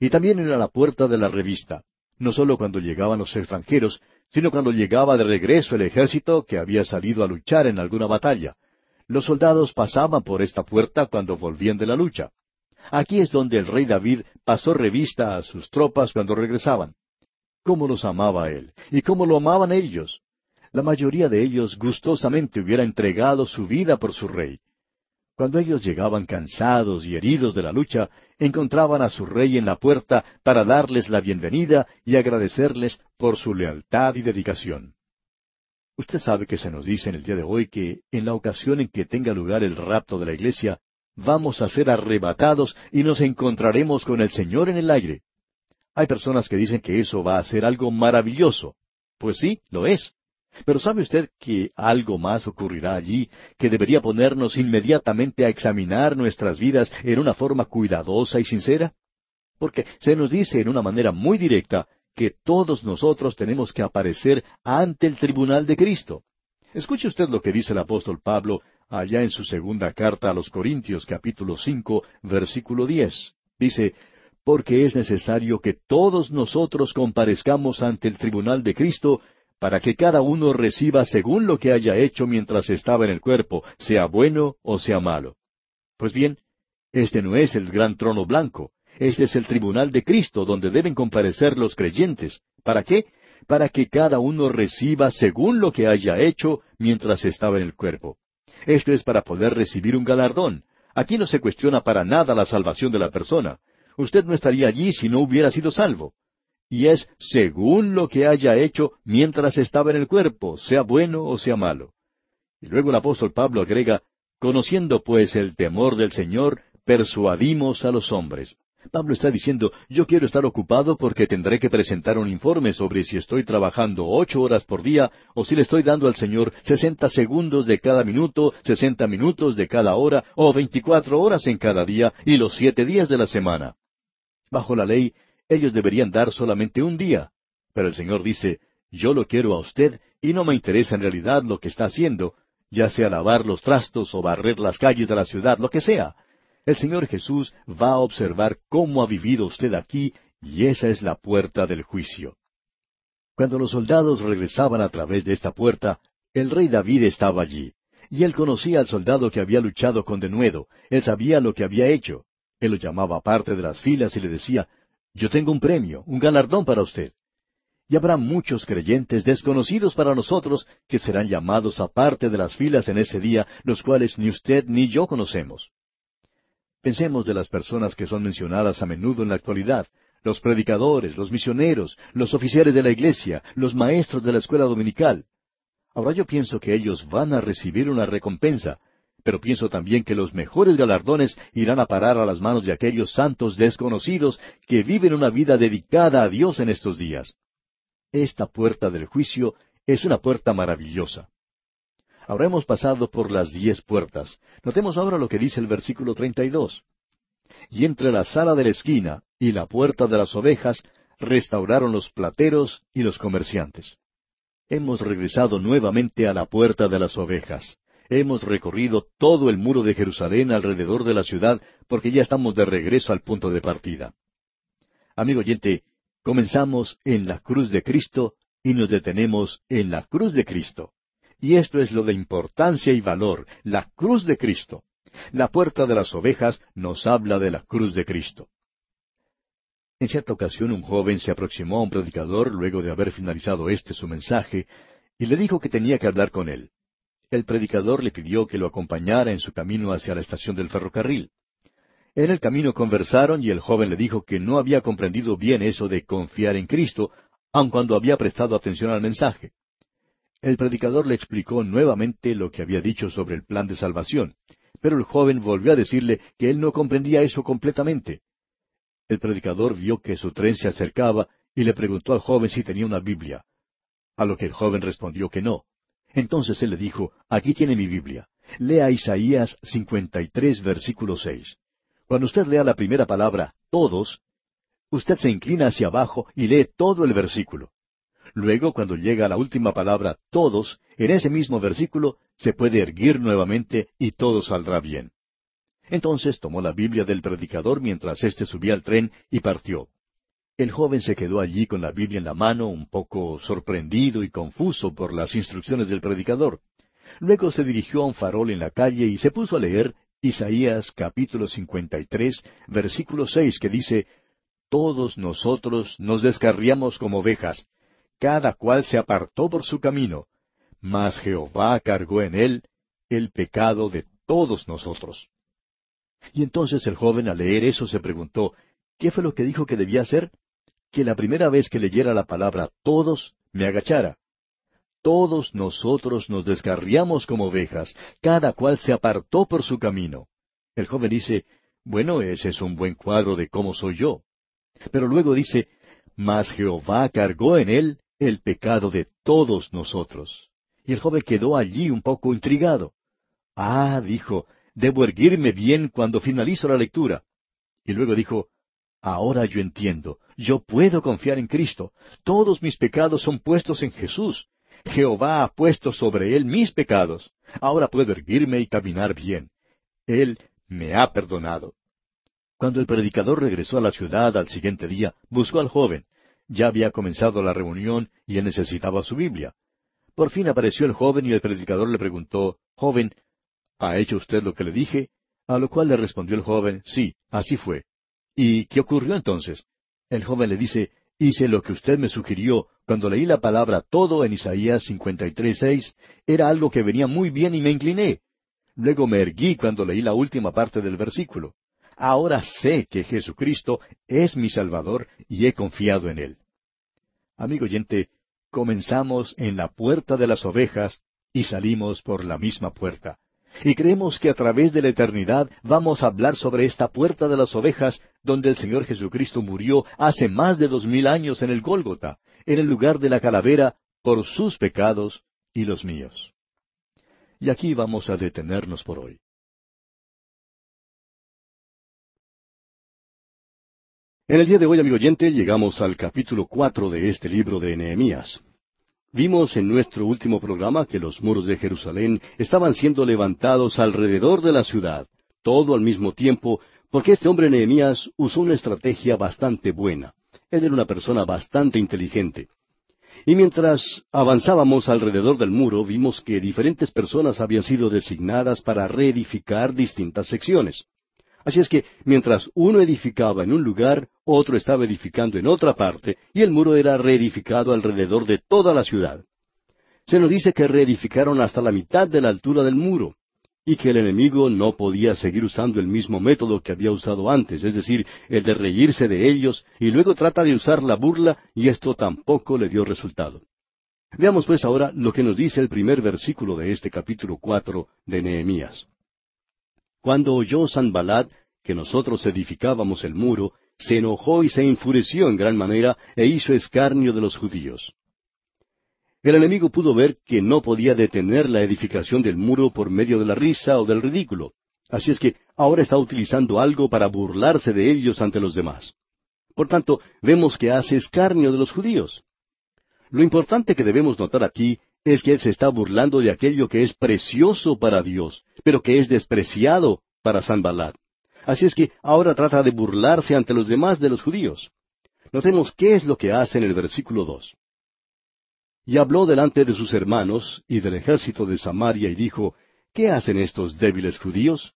Y también era la puerta de la revista, no solo cuando llegaban los extranjeros, sino cuando llegaba de regreso el ejército que había salido a luchar en alguna batalla. Los soldados pasaban por esta puerta cuando volvían de la lucha. Aquí es donde el rey David pasó revista a sus tropas cuando regresaban. ¿Cómo los amaba él? ¿Y cómo lo amaban ellos? La mayoría de ellos gustosamente hubiera entregado su vida por su rey. Cuando ellos llegaban cansados y heridos de la lucha, encontraban a su rey en la puerta para darles la bienvenida y agradecerles por su lealtad y dedicación. Usted sabe que se nos dice en el día de hoy que en la ocasión en que tenga lugar el rapto de la iglesia, vamos a ser arrebatados y nos encontraremos con el Señor en el aire. Hay personas que dicen que eso va a ser algo maravilloso. Pues sí, lo es. Pero ¿sabe usted que algo más ocurrirá allí que debería ponernos inmediatamente a examinar nuestras vidas en una forma cuidadosa y sincera? Porque se nos dice en una manera muy directa que todos nosotros tenemos que aparecer ante el tribunal de Cristo. Escuche usted lo que dice el apóstol Pablo allá en su segunda carta a los Corintios capítulo cinco versículo diez. Dice, porque es necesario que todos nosotros comparezcamos ante el tribunal de Cristo para que cada uno reciba según lo que haya hecho mientras estaba en el cuerpo, sea bueno o sea malo. Pues bien, este no es el gran trono blanco, este es el tribunal de Cristo donde deben comparecer los creyentes. ¿Para qué? Para que cada uno reciba según lo que haya hecho mientras estaba en el cuerpo. Esto es para poder recibir un galardón. Aquí no se cuestiona para nada la salvación de la persona. Usted no estaría allí si no hubiera sido salvo y es según lo que haya hecho mientras estaba en el cuerpo, sea bueno o sea malo. Y luego el apóstol Pablo agrega, Conociendo pues el temor del Señor, persuadimos a los hombres. Pablo está diciendo, yo quiero estar ocupado porque tendré que presentar un informe sobre si estoy trabajando ocho horas por día o si le estoy dando al Señor sesenta segundos de cada minuto, sesenta minutos de cada hora o veinticuatro horas en cada día y los siete días de la semana. Bajo la ley, ellos deberían dar solamente un día. Pero el Señor dice, yo lo quiero a usted y no me interesa en realidad lo que está haciendo, ya sea lavar los trastos o barrer las calles de la ciudad, lo que sea. El Señor Jesús va a observar cómo ha vivido usted aquí y esa es la puerta del juicio. Cuando los soldados regresaban a través de esta puerta, el rey David estaba allí, y él conocía al soldado que había luchado con denuedo, él sabía lo que había hecho. Él lo llamaba aparte de las filas y le decía, yo tengo un premio, un galardón para usted. Y habrá muchos creyentes desconocidos para nosotros que serán llamados aparte de las filas en ese día, los cuales ni usted ni yo conocemos. Pensemos de las personas que son mencionadas a menudo en la actualidad, los predicadores, los misioneros, los oficiales de la iglesia, los maestros de la escuela dominical. Ahora yo pienso que ellos van a recibir una recompensa, pero pienso también que los mejores galardones irán a parar a las manos de aquellos santos desconocidos que viven una vida dedicada a Dios en estos días. Esta puerta del juicio es una puerta maravillosa. Ahora hemos pasado por las diez puertas. Notemos ahora lo que dice el versículo treinta y dos. Y entre la sala de la esquina y la puerta de las ovejas restauraron los plateros y los comerciantes. Hemos regresado nuevamente a la puerta de las ovejas hemos recorrido todo el muro de Jerusalén alrededor de la ciudad porque ya estamos de regreso al punto de partida. Amigo oyente, comenzamos en la cruz de Cristo y nos detenemos en la cruz de Cristo. Y esto es lo de importancia y valor, la cruz de Cristo. La puerta de las ovejas nos habla de la cruz de Cristo. En cierta ocasión un joven se aproximó a un predicador luego de haber finalizado este su mensaje y le dijo que tenía que hablar con él el predicador le pidió que lo acompañara en su camino hacia la estación del ferrocarril. En el camino conversaron y el joven le dijo que no había comprendido bien eso de confiar en Cristo, aun cuando había prestado atención al mensaje. El predicador le explicó nuevamente lo que había dicho sobre el plan de salvación, pero el joven volvió a decirle que él no comprendía eso completamente. El predicador vio que su tren se acercaba y le preguntó al joven si tenía una Biblia, a lo que el joven respondió que no. Entonces él le dijo, aquí tiene mi Biblia. Lea Isaías 53, versículo 6. Cuando usted lea la primera palabra, todos, usted se inclina hacia abajo y lee todo el versículo. Luego, cuando llega la última palabra, todos, en ese mismo versículo, se puede erguir nuevamente y todo saldrá bien. Entonces tomó la Biblia del predicador mientras éste subía al tren y partió. El joven se quedó allí con la Biblia en la mano, un poco sorprendido y confuso por las instrucciones del predicador. Luego se dirigió a un farol en la calle y se puso a leer Isaías capítulo 53, versículo 6, que dice, Todos nosotros nos descarriamos como ovejas, cada cual se apartó por su camino, mas Jehová cargó en él el pecado de todos nosotros. Y entonces el joven al leer eso se preguntó, ¿qué fue lo que dijo que debía hacer? Que la primera vez que leyera la palabra todos, me agachara. Todos nosotros nos descarriamos como ovejas, cada cual se apartó por su camino. El joven dice, bueno, ese es un buen cuadro de cómo soy yo. Pero luego dice, mas Jehová cargó en él el pecado de todos nosotros. Y el joven quedó allí un poco intrigado. Ah, dijo, debo erguirme bien cuando finalizo la lectura. Y luego dijo, ahora yo entiendo, yo puedo confiar en Cristo, todos mis pecados son puestos en Jesús, Jehová ha puesto sobre él mis pecados. Ahora puedo erguirme y caminar bien. Él me ha perdonado. Cuando el predicador regresó a la ciudad al siguiente día, buscó al joven. Ya había comenzado la reunión y él necesitaba su Biblia. Por fin apareció el joven y el predicador le preguntó, Joven, ¿ha hecho usted lo que le dije? A lo cual le respondió el joven, Sí, así fue. ¿Y qué ocurrió entonces? El joven le dice, Hice lo que usted me sugirió cuando leí la palabra todo en Isaías 53.6. Era algo que venía muy bien y me incliné. Luego me erguí cuando leí la última parte del versículo. Ahora sé que Jesucristo es mi Salvador y he confiado en Él. Amigo oyente, comenzamos en la puerta de las ovejas y salimos por la misma puerta. Y creemos que a través de la eternidad vamos a hablar sobre esta puerta de las ovejas donde el Señor Jesucristo murió hace más de dos mil años en el Gólgota, en el lugar de la calavera, por sus pecados y los míos. Y aquí vamos a detenernos por hoy. En el día de hoy, amigo oyente, llegamos al capítulo cuatro de este libro de Nehemías. Vimos en nuestro último programa que los muros de Jerusalén estaban siendo levantados alrededor de la ciudad, todo al mismo tiempo, porque este hombre Nehemías usó una estrategia bastante buena. Él era una persona bastante inteligente. Y mientras avanzábamos alrededor del muro, vimos que diferentes personas habían sido designadas para reedificar distintas secciones. Así es que mientras uno edificaba en un lugar, otro estaba edificando en otra parte, y el muro era reedificado alrededor de toda la ciudad. Se nos dice que reedificaron hasta la mitad de la altura del muro, y que el enemigo no podía seguir usando el mismo método que había usado antes, es decir, el de reírse de ellos, y luego trata de usar la burla, y esto tampoco le dio resultado. Veamos pues ahora lo que nos dice el primer versículo de este capítulo cuatro de Nehemías. Cuando oyó Sanballat que nosotros edificábamos el muro, se enojó y se enfureció en gran manera e hizo escarnio de los judíos. El enemigo pudo ver que no podía detener la edificación del muro por medio de la risa o del ridículo. Así es que ahora está utilizando algo para burlarse de ellos ante los demás. Por tanto, vemos que hace escarnio de los judíos. Lo importante que debemos notar aquí es que él se está burlando de aquello que es precioso para Dios, pero que es despreciado para Sanballat. Así es que ahora trata de burlarse ante los demás de los judíos. Notemos qué es lo que hace en el versículo dos. Y habló delante de sus hermanos y del ejército de Samaria y dijo, ¿Qué hacen estos débiles judíos?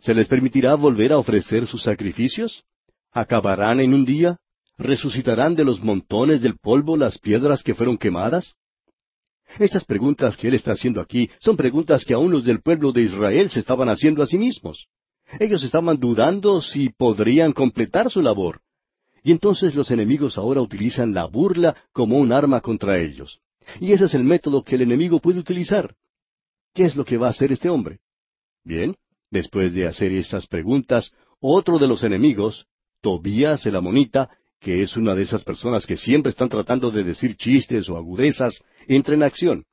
¿Se les permitirá volver a ofrecer sus sacrificios? ¿Acabarán en un día? ¿Resucitarán de los montones del polvo las piedras que fueron quemadas? Estas preguntas que él está haciendo aquí son preguntas que aún los del pueblo de Israel se estaban haciendo a sí mismos. Ellos estaban dudando si podrían completar su labor. Y entonces los enemigos ahora utilizan la burla como un arma contra ellos. Y ese es el método que el enemigo puede utilizar. ¿Qué es lo que va a hacer este hombre? Bien, después de hacer estas preguntas, otro de los enemigos, Tobías el amonita, que es una de esas personas que siempre están tratando de decir chistes o agudezas, entra en acción.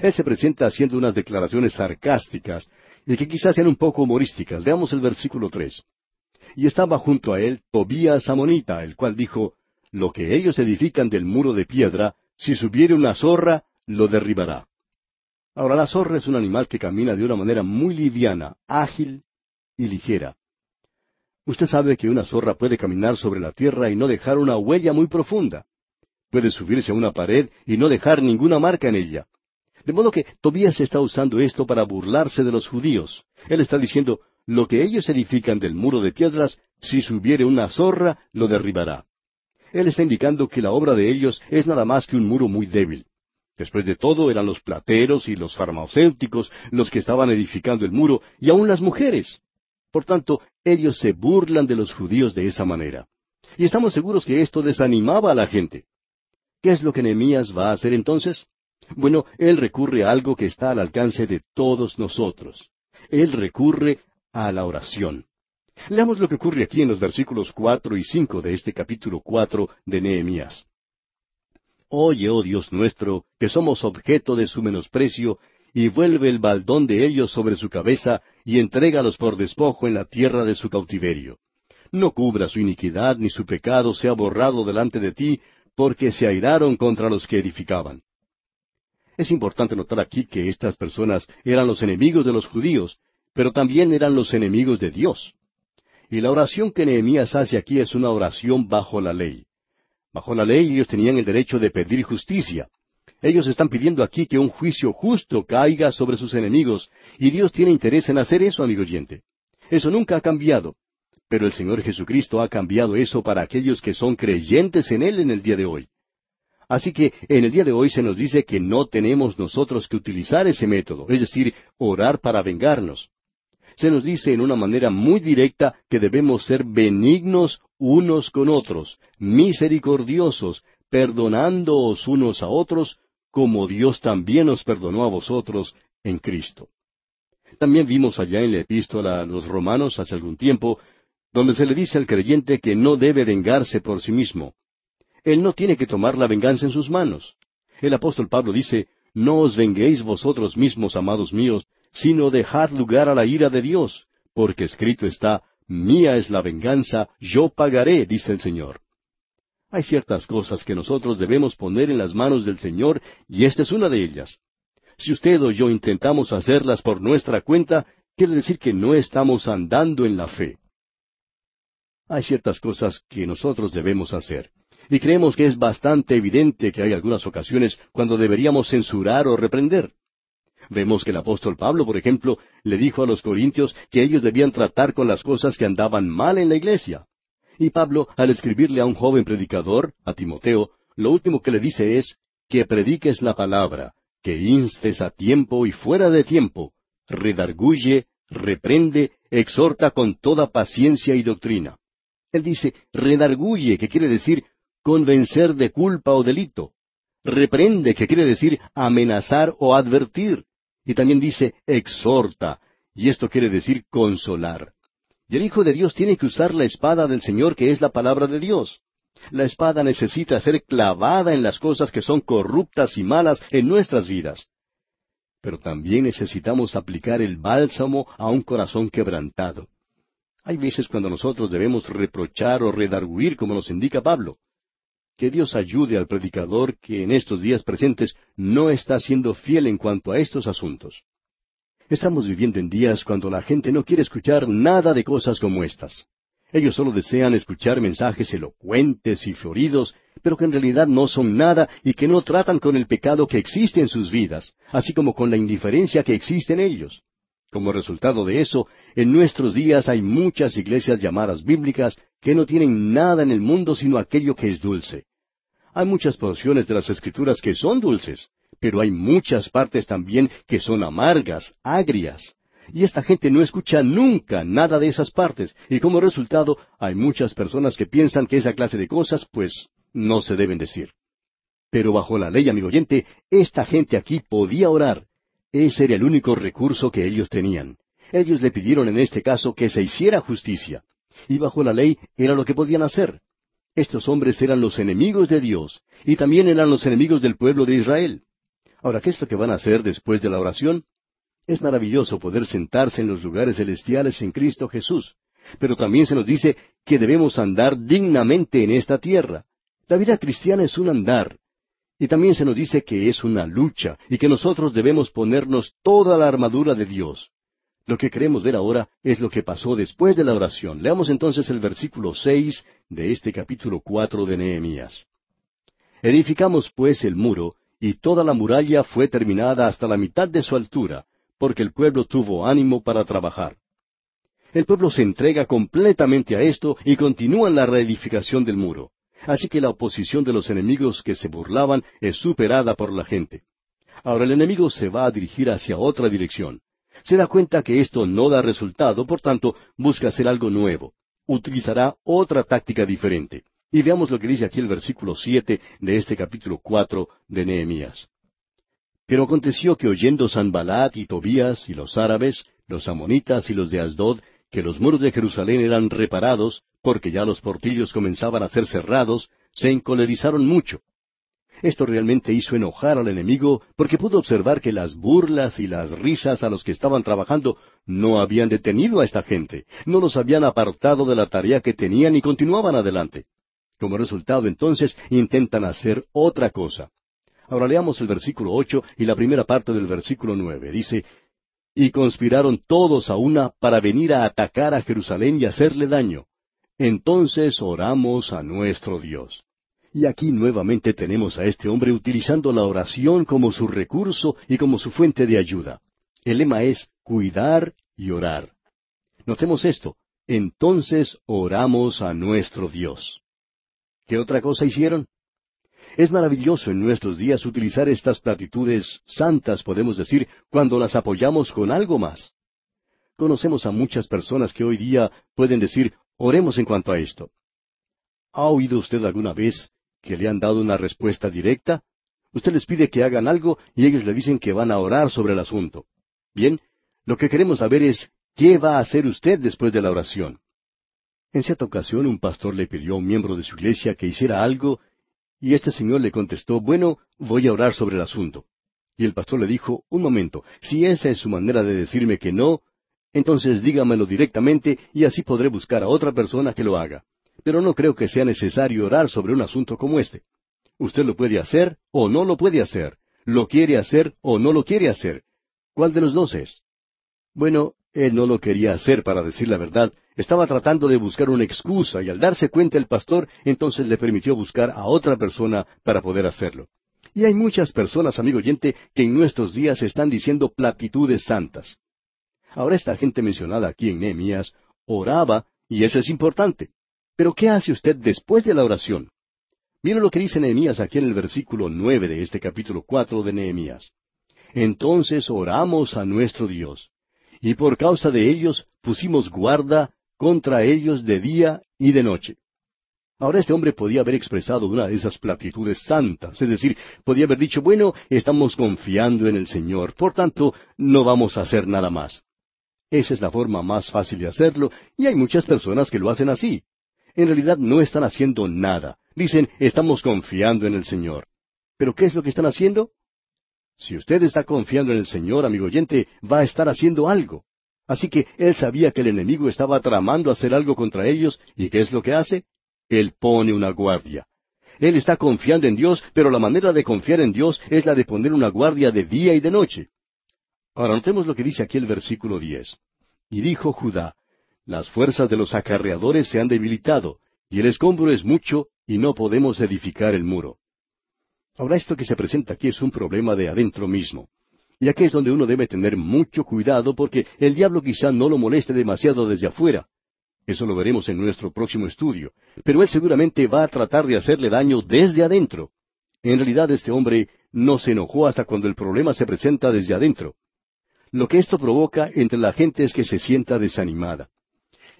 Él se presenta haciendo unas declaraciones sarcásticas y que quizás sean un poco humorísticas. Veamos el versículo tres. Y estaba junto a él Tobías Amonita, el cual dijo, Lo que ellos edifican del muro de piedra, si subiere una zorra, lo derribará. Ahora la zorra es un animal que camina de una manera muy liviana, ágil y ligera. Usted sabe que una zorra puede caminar sobre la tierra y no dejar una huella muy profunda. Puede subirse a una pared y no dejar ninguna marca en ella. De modo que Tobías está usando esto para burlarse de los judíos. Él está diciendo, lo que ellos edifican del muro de piedras, si subiere una zorra, lo derribará. Él está indicando que la obra de ellos es nada más que un muro muy débil. Después de todo eran los plateros y los farmacéuticos los que estaban edificando el muro, y aun las mujeres. Por tanto, ellos se burlan de los judíos de esa manera. Y estamos seguros que esto desanimaba a la gente. ¿Qué es lo que Nehemías va a hacer entonces? Bueno, él recurre a algo que está al alcance de todos nosotros. Él recurre a la oración. Leamos lo que ocurre aquí en los versículos cuatro y cinco de este capítulo cuatro de Nehemías. Oye, oh Dios nuestro, que somos objeto de su menosprecio, y vuelve el baldón de ellos sobre su cabeza, y entrégalos por despojo en la tierra de su cautiverio. No cubra su iniquidad, ni su pecado sea borrado delante de ti, porque se airaron contra los que edificaban. Es importante notar aquí que estas personas eran los enemigos de los judíos, pero también eran los enemigos de Dios. Y la oración que Nehemías hace aquí es una oración bajo la ley. Bajo la ley ellos tenían el derecho de pedir justicia. Ellos están pidiendo aquí que un juicio justo caiga sobre sus enemigos, y Dios tiene interés en hacer eso, amigo oyente. Eso nunca ha cambiado. Pero el Señor Jesucristo ha cambiado eso para aquellos que son creyentes en Él en el día de hoy. Así que en el día de hoy se nos dice que no tenemos nosotros que utilizar ese método, es decir, orar para vengarnos. Se nos dice en una manera muy directa que debemos ser benignos unos con otros, misericordiosos, perdonándoos unos a otros, como Dios también os perdonó a vosotros en Cristo. También vimos allá en la epístola a los romanos hace algún tiempo, donde se le dice al creyente que no debe vengarse por sí mismo, él no tiene que tomar la venganza en sus manos. El apóstol Pablo dice, No os venguéis vosotros mismos, amados míos, sino dejad lugar a la ira de Dios, porque escrito está, Mía es la venganza, yo pagaré, dice el Señor. Hay ciertas cosas que nosotros debemos poner en las manos del Señor, y esta es una de ellas. Si usted o yo intentamos hacerlas por nuestra cuenta, quiere decir que no estamos andando en la fe. Hay ciertas cosas que nosotros debemos hacer. Y creemos que es bastante evidente que hay algunas ocasiones cuando deberíamos censurar o reprender. Vemos que el apóstol Pablo, por ejemplo, le dijo a los corintios que ellos debían tratar con las cosas que andaban mal en la iglesia. Y Pablo, al escribirle a un joven predicador, a Timoteo, lo último que le dice es, que prediques la palabra, que instes a tiempo y fuera de tiempo, redarguye, reprende, exhorta con toda paciencia y doctrina. Él dice, redarguye, que quiere decir convencer de culpa o delito. Reprende, que quiere decir amenazar o advertir. Y también dice exhorta, y esto quiere decir consolar. Y el Hijo de Dios tiene que usar la espada del Señor, que es la palabra de Dios. La espada necesita ser clavada en las cosas que son corruptas y malas en nuestras vidas. Pero también necesitamos aplicar el bálsamo a un corazón quebrantado. Hay veces cuando nosotros debemos reprochar o redarguir, como nos indica Pablo. Que Dios ayude al predicador que en estos días presentes no está siendo fiel en cuanto a estos asuntos. Estamos viviendo en días cuando la gente no quiere escuchar nada de cosas como estas. Ellos solo desean escuchar mensajes elocuentes y floridos, pero que en realidad no son nada y que no tratan con el pecado que existe en sus vidas, así como con la indiferencia que existe en ellos. Como resultado de eso, en nuestros días hay muchas iglesias llamadas bíblicas que no tienen nada en el mundo sino aquello que es dulce. Hay muchas porciones de las escrituras que son dulces, pero hay muchas partes también que son amargas, agrias. Y esta gente no escucha nunca nada de esas partes, y como resultado hay muchas personas que piensan que esa clase de cosas, pues, no se deben decir. Pero bajo la ley, amigo oyente, esta gente aquí podía orar, ese era el único recurso que ellos tenían. Ellos le pidieron en este caso que se hiciera justicia. Y bajo la ley era lo que podían hacer. Estos hombres eran los enemigos de Dios y también eran los enemigos del pueblo de Israel. Ahora, ¿qué es lo que van a hacer después de la oración? Es maravilloso poder sentarse en los lugares celestiales en Cristo Jesús. Pero también se nos dice que debemos andar dignamente en esta tierra. La vida cristiana es un andar, y también se nos dice que es una lucha y que nosotros debemos ponernos toda la armadura de Dios. Lo que queremos ver ahora es lo que pasó después de la oración. Leamos entonces el versículo seis de este capítulo cuatro de Nehemías. Edificamos pues el muro, y toda la muralla fue terminada hasta la mitad de su altura, porque el pueblo tuvo ánimo para trabajar. El pueblo se entrega completamente a esto y continúa en la reedificación del muro. Así que la oposición de los enemigos que se burlaban es superada por la gente. Ahora el enemigo se va a dirigir hacia otra dirección. Se da cuenta que esto no da resultado, por tanto, busca hacer algo nuevo. Utilizará otra táctica diferente. Y veamos lo que dice aquí el versículo siete de este capítulo cuatro de Nehemías. Pero aconteció que oyendo Sanbalat y Tobías y los árabes, los amonitas y los de Asdod, que los muros de Jerusalén eran reparados, porque ya los portillos comenzaban a ser cerrados, se encolerizaron mucho. Esto realmente hizo enojar al enemigo porque pudo observar que las burlas y las risas a los que estaban trabajando no habían detenido a esta gente, no los habían apartado de la tarea que tenían y continuaban adelante. Como resultado entonces intentan hacer otra cosa. Ahora leamos el versículo ocho y la primera parte del versículo nueve. Dice, Y conspiraron todos a una para venir a atacar a Jerusalén y hacerle daño. Entonces oramos a nuestro Dios. Y aquí nuevamente tenemos a este hombre utilizando la oración como su recurso y como su fuente de ayuda. El lema es cuidar y orar. Notemos esto. Entonces oramos a nuestro Dios. ¿Qué otra cosa hicieron? Es maravilloso en nuestros días utilizar estas platitudes santas, podemos decir, cuando las apoyamos con algo más. Conocemos a muchas personas que hoy día pueden decir, oremos en cuanto a esto. ¿Ha oído usted alguna vez que le han dado una respuesta directa? Usted les pide que hagan algo y ellos le dicen que van a orar sobre el asunto. Bien, lo que queremos saber es, ¿qué va a hacer usted después de la oración? En cierta ocasión un pastor le pidió a un miembro de su iglesia que hiciera algo y este señor le contestó, bueno, voy a orar sobre el asunto. Y el pastor le dijo, un momento, si esa es su manera de decirme que no, entonces dígamelo directamente y así podré buscar a otra persona que lo haga. Pero no creo que sea necesario orar sobre un asunto como este. Usted lo puede hacer o no lo puede hacer. Lo quiere hacer o no lo quiere hacer. ¿Cuál de los dos es? Bueno, él no lo quería hacer, para decir la verdad. Estaba tratando de buscar una excusa y al darse cuenta el pastor, entonces le permitió buscar a otra persona para poder hacerlo. Y hay muchas personas, amigo oyente, que en nuestros días están diciendo platitudes santas. Ahora esta gente mencionada aquí en Nehemías oraba, y eso es importante. Pero ¿qué hace usted después de la oración? Mire lo que dice Nehemías aquí en el versículo nueve de este capítulo cuatro de Nehemías. Entonces oramos a nuestro Dios y por causa de ellos pusimos guarda contra ellos de día y de noche. Ahora este hombre podía haber expresado una de esas platitudes santas, es decir, podía haber dicho, bueno, estamos confiando en el Señor, por tanto, no vamos a hacer nada más. Esa es la forma más fácil de hacerlo, y hay muchas personas que lo hacen así. En realidad no están haciendo nada. Dicen, estamos confiando en el Señor. Pero ¿qué es lo que están haciendo? Si usted está confiando en el Señor, amigo oyente, va a estar haciendo algo. Así que él sabía que el enemigo estaba tramando hacer algo contra ellos, ¿y qué es lo que hace? Él pone una guardia. Él está confiando en Dios, pero la manera de confiar en Dios es la de poner una guardia de día y de noche. Ahora notemos lo que dice aquí el versículo diez. Y dijo Judá, las fuerzas de los acarreadores se han debilitado, y el escombro es mucho, y no podemos edificar el muro. Ahora esto que se presenta aquí es un problema de adentro mismo. Y aquí es donde uno debe tener mucho cuidado porque el diablo quizá no lo moleste demasiado desde afuera. Eso lo veremos en nuestro próximo estudio. Pero él seguramente va a tratar de hacerle daño desde adentro. En realidad este hombre no se enojó hasta cuando el problema se presenta desde adentro. Lo que esto provoca entre la gente es que se sienta desanimada.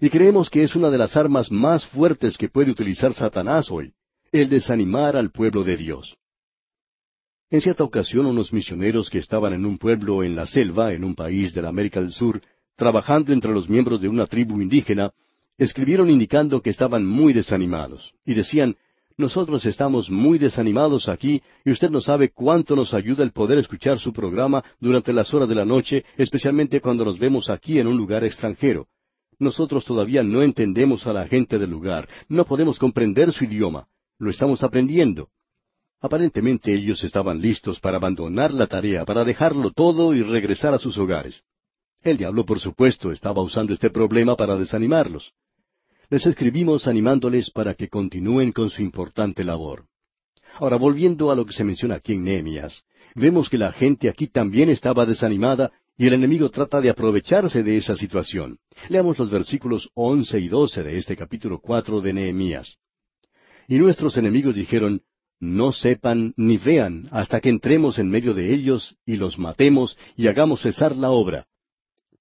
Y creemos que es una de las armas más fuertes que puede utilizar Satanás hoy, el desanimar al pueblo de Dios. En cierta ocasión unos misioneros que estaban en un pueblo en la selva, en un país de la América del Sur, trabajando entre los miembros de una tribu indígena, escribieron indicando que estaban muy desanimados, y decían, nosotros estamos muy desanimados aquí y usted no sabe cuánto nos ayuda el poder escuchar su programa durante las horas de la noche, especialmente cuando nos vemos aquí en un lugar extranjero. Nosotros todavía no entendemos a la gente del lugar, no podemos comprender su idioma, lo estamos aprendiendo. Aparentemente ellos estaban listos para abandonar la tarea, para dejarlo todo y regresar a sus hogares. El diablo, por supuesto, estaba usando este problema para desanimarlos. Les escribimos animándoles para que continúen con su importante labor. Ahora, volviendo a lo que se menciona aquí en Nehemías, vemos que la gente aquí también estaba desanimada y el enemigo trata de aprovecharse de esa situación. Leamos los versículos once y doce de este capítulo cuatro de Nehemías. Y nuestros enemigos dijeron, No sepan ni vean hasta que entremos en medio de ellos y los matemos y hagamos cesar la obra.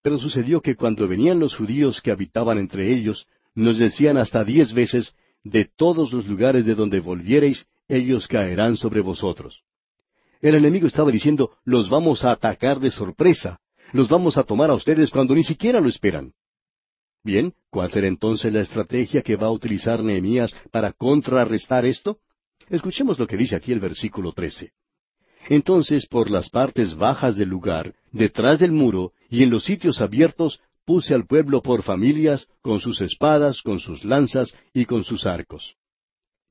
Pero sucedió que cuando venían los judíos que habitaban entre ellos, nos decían hasta diez veces, De todos los lugares de donde volviereis, ellos caerán sobre vosotros. El enemigo estaba diciendo, Los vamos a atacar de sorpresa, los vamos a tomar a ustedes cuando ni siquiera lo esperan. Bien, ¿cuál será entonces la estrategia que va a utilizar Nehemías para contrarrestar esto? Escuchemos lo que dice aquí el versículo 13. Entonces por las partes bajas del lugar, detrás del muro y en los sitios abiertos, puse al pueblo por familias, con sus espadas, con sus lanzas y con sus arcos.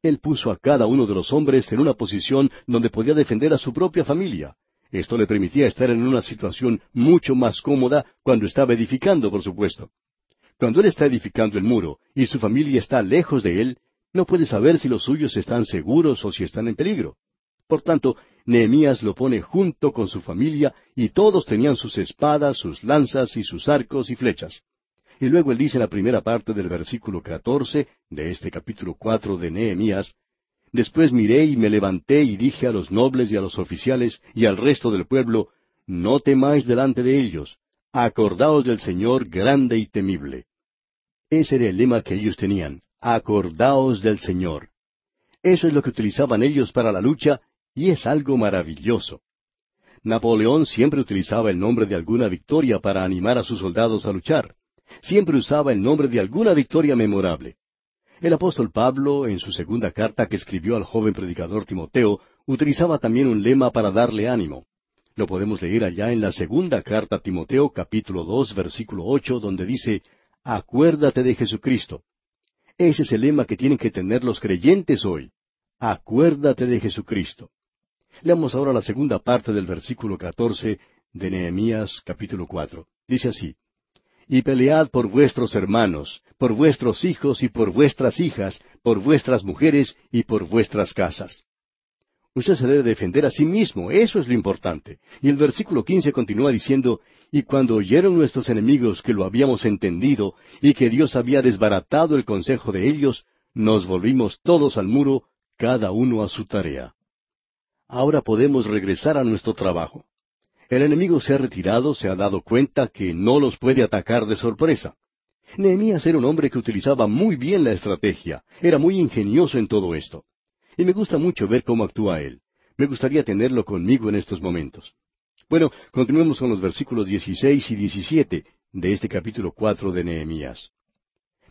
Él puso a cada uno de los hombres en una posición donde podía defender a su propia familia, esto le permitía estar en una situación mucho más cómoda cuando estaba edificando, por supuesto. Cuando él está edificando el muro y su familia está lejos de él, no puede saber si los suyos están seguros o si están en peligro. Por tanto, Nehemías lo pone junto con su familia y todos tenían sus espadas, sus lanzas y sus arcos y flechas. Y luego él dice en la primera parte del versículo catorce de este capítulo cuatro de Nehemías, Después miré y me levanté y dije a los nobles y a los oficiales y al resto del pueblo, No temáis delante de ellos, acordaos del Señor grande y temible. Ese era el lema que ellos tenían, acordaos del Señor. Eso es lo que utilizaban ellos para la lucha y es algo maravilloso. Napoleón siempre utilizaba el nombre de alguna victoria para animar a sus soldados a luchar. Siempre usaba el nombre de alguna victoria memorable. El apóstol Pablo, en su segunda carta que escribió al joven predicador Timoteo, utilizaba también un lema para darle ánimo. Lo podemos leer allá en la segunda carta a Timoteo, capítulo dos, versículo ocho, donde dice, Acuérdate de Jesucristo. Ese es el lema que tienen que tener los creyentes hoy. Acuérdate de Jesucristo. Leamos ahora la segunda parte del versículo catorce de Nehemías capítulo cuatro. Dice así, y pelead por vuestros hermanos, por vuestros hijos y por vuestras hijas, por vuestras mujeres y por vuestras casas. Usted se debe defender a sí mismo, eso es lo importante. Y el versículo quince continúa diciendo, Y cuando oyeron nuestros enemigos que lo habíamos entendido, y que Dios había desbaratado el consejo de ellos, nos volvimos todos al muro, cada uno a su tarea. Ahora podemos regresar a nuestro trabajo. El enemigo se ha retirado, se ha dado cuenta que no los puede atacar de sorpresa. Nehemías era un hombre que utilizaba muy bien la estrategia, era muy ingenioso en todo esto. Y me gusta mucho ver cómo actúa él. Me gustaría tenerlo conmigo en estos momentos. Bueno, continuemos con los versículos 16 y 17 de este capítulo 4 de Nehemías.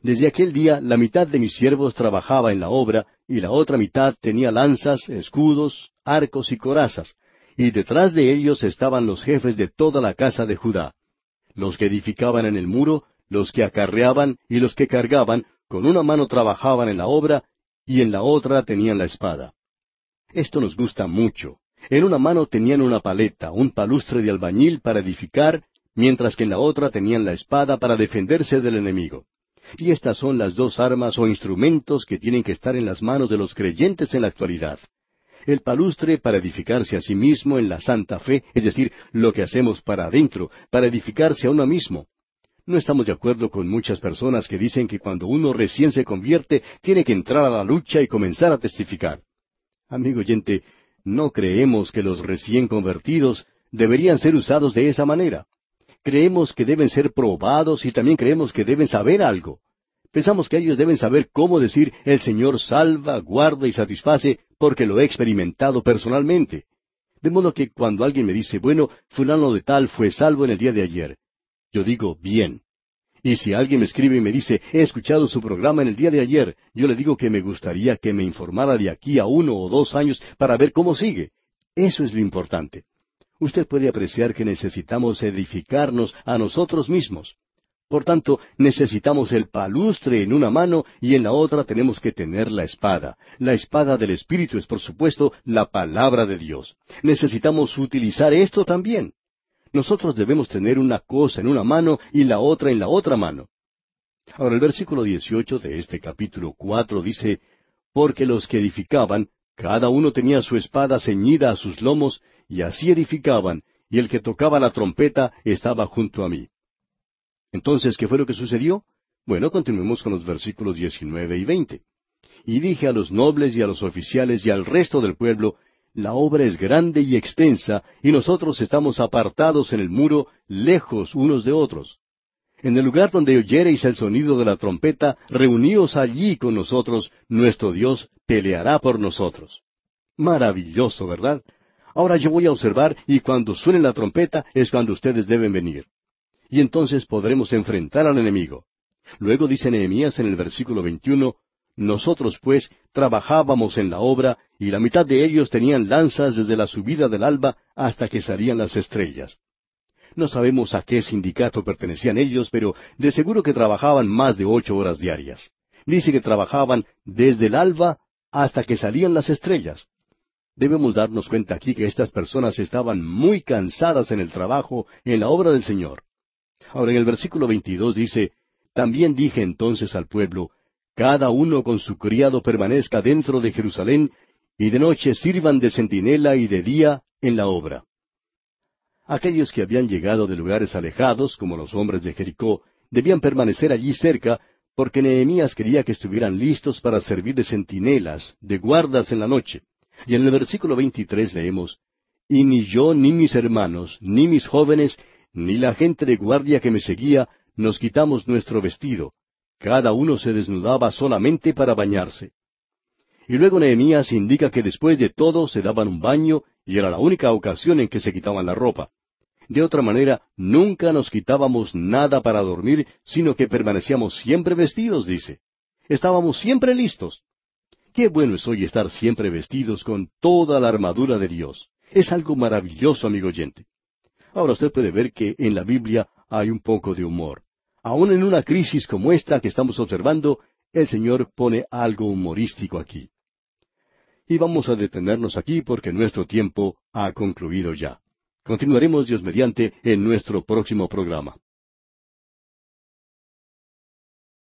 Desde aquel día la mitad de mis siervos trabajaba en la obra y la otra mitad tenía lanzas, escudos, arcos y corazas, y detrás de ellos estaban los jefes de toda la casa de Judá, los que edificaban en el muro, los que acarreaban y los que cargaban, con una mano trabajaban en la obra y en la otra tenían la espada. Esto nos gusta mucho. En una mano tenían una paleta, un palustre de albañil para edificar, mientras que en la otra tenían la espada para defenderse del enemigo. Y estas son las dos armas o instrumentos que tienen que estar en las manos de los creyentes en la actualidad el palustre para edificarse a sí mismo en la santa fe, es decir, lo que hacemos para adentro, para edificarse a uno mismo. No estamos de acuerdo con muchas personas que dicen que cuando uno recién se convierte tiene que entrar a la lucha y comenzar a testificar. Amigo oyente, no creemos que los recién convertidos deberían ser usados de esa manera. Creemos que deben ser probados y también creemos que deben saber algo. Pensamos que ellos deben saber cómo decir el Señor salva, guarda y satisface porque lo he experimentado personalmente. De modo que cuando alguien me dice, bueno, fulano de tal fue salvo en el día de ayer, yo digo, bien. Y si alguien me escribe y me dice, he escuchado su programa en el día de ayer, yo le digo que me gustaría que me informara de aquí a uno o dos años para ver cómo sigue. Eso es lo importante. Usted puede apreciar que necesitamos edificarnos a nosotros mismos. Por tanto, necesitamos el palustre en una mano y en la otra tenemos que tener la espada. La espada del Espíritu es, por supuesto, la palabra de Dios. Necesitamos utilizar esto también. Nosotros debemos tener una cosa en una mano y la otra en la otra mano. Ahora el versículo 18 de este capítulo cuatro dice, Porque los que edificaban, cada uno tenía su espada ceñida a sus lomos, y así edificaban, y el que tocaba la trompeta estaba junto a mí. Entonces, ¿qué fue lo que sucedió? Bueno, continuemos con los versículos 19 y 20. Y dije a los nobles y a los oficiales y al resto del pueblo, la obra es grande y extensa, y nosotros estamos apartados en el muro, lejos unos de otros. En el lugar donde oyereis el sonido de la trompeta, reuníos allí con nosotros, nuestro Dios peleará por nosotros. Maravilloso, ¿verdad? Ahora yo voy a observar y cuando suene la trompeta es cuando ustedes deben venir. Y entonces podremos enfrentar al enemigo. Luego dice Nehemías en el versículo 21, Nosotros pues trabajábamos en la obra y la mitad de ellos tenían lanzas desde la subida del alba hasta que salían las estrellas. No sabemos a qué sindicato pertenecían ellos, pero de seguro que trabajaban más de ocho horas diarias. Dice que trabajaban desde el alba hasta que salían las estrellas. Debemos darnos cuenta aquí que estas personas estaban muy cansadas en el trabajo, en la obra del Señor. Ahora en el versículo 22 dice, También dije entonces al pueblo, Cada uno con su criado permanezca dentro de Jerusalén, y de noche sirvan de centinela y de día en la obra. Aquellos que habían llegado de lugares alejados, como los hombres de Jericó, debían permanecer allí cerca, porque Nehemías quería que estuvieran listos para servir de centinelas, de guardas en la noche. Y en el versículo 23 leemos, Y ni yo, ni mis hermanos, ni mis jóvenes, ni la gente de guardia que me seguía, nos quitamos nuestro vestido. Cada uno se desnudaba solamente para bañarse. Y luego Nehemías indica que después de todo se daban un baño y era la única ocasión en que se quitaban la ropa. De otra manera, nunca nos quitábamos nada para dormir, sino que permanecíamos siempre vestidos, dice. Estábamos siempre listos. Qué bueno es hoy estar siempre vestidos con toda la armadura de Dios. Es algo maravilloso, amigo oyente. Ahora usted puede ver que en la Biblia hay un poco de humor. Aun en una crisis como esta que estamos observando, el Señor pone algo humorístico aquí. Y vamos a detenernos aquí porque nuestro tiempo ha concluido ya. Continuaremos Dios mediante en nuestro próximo programa.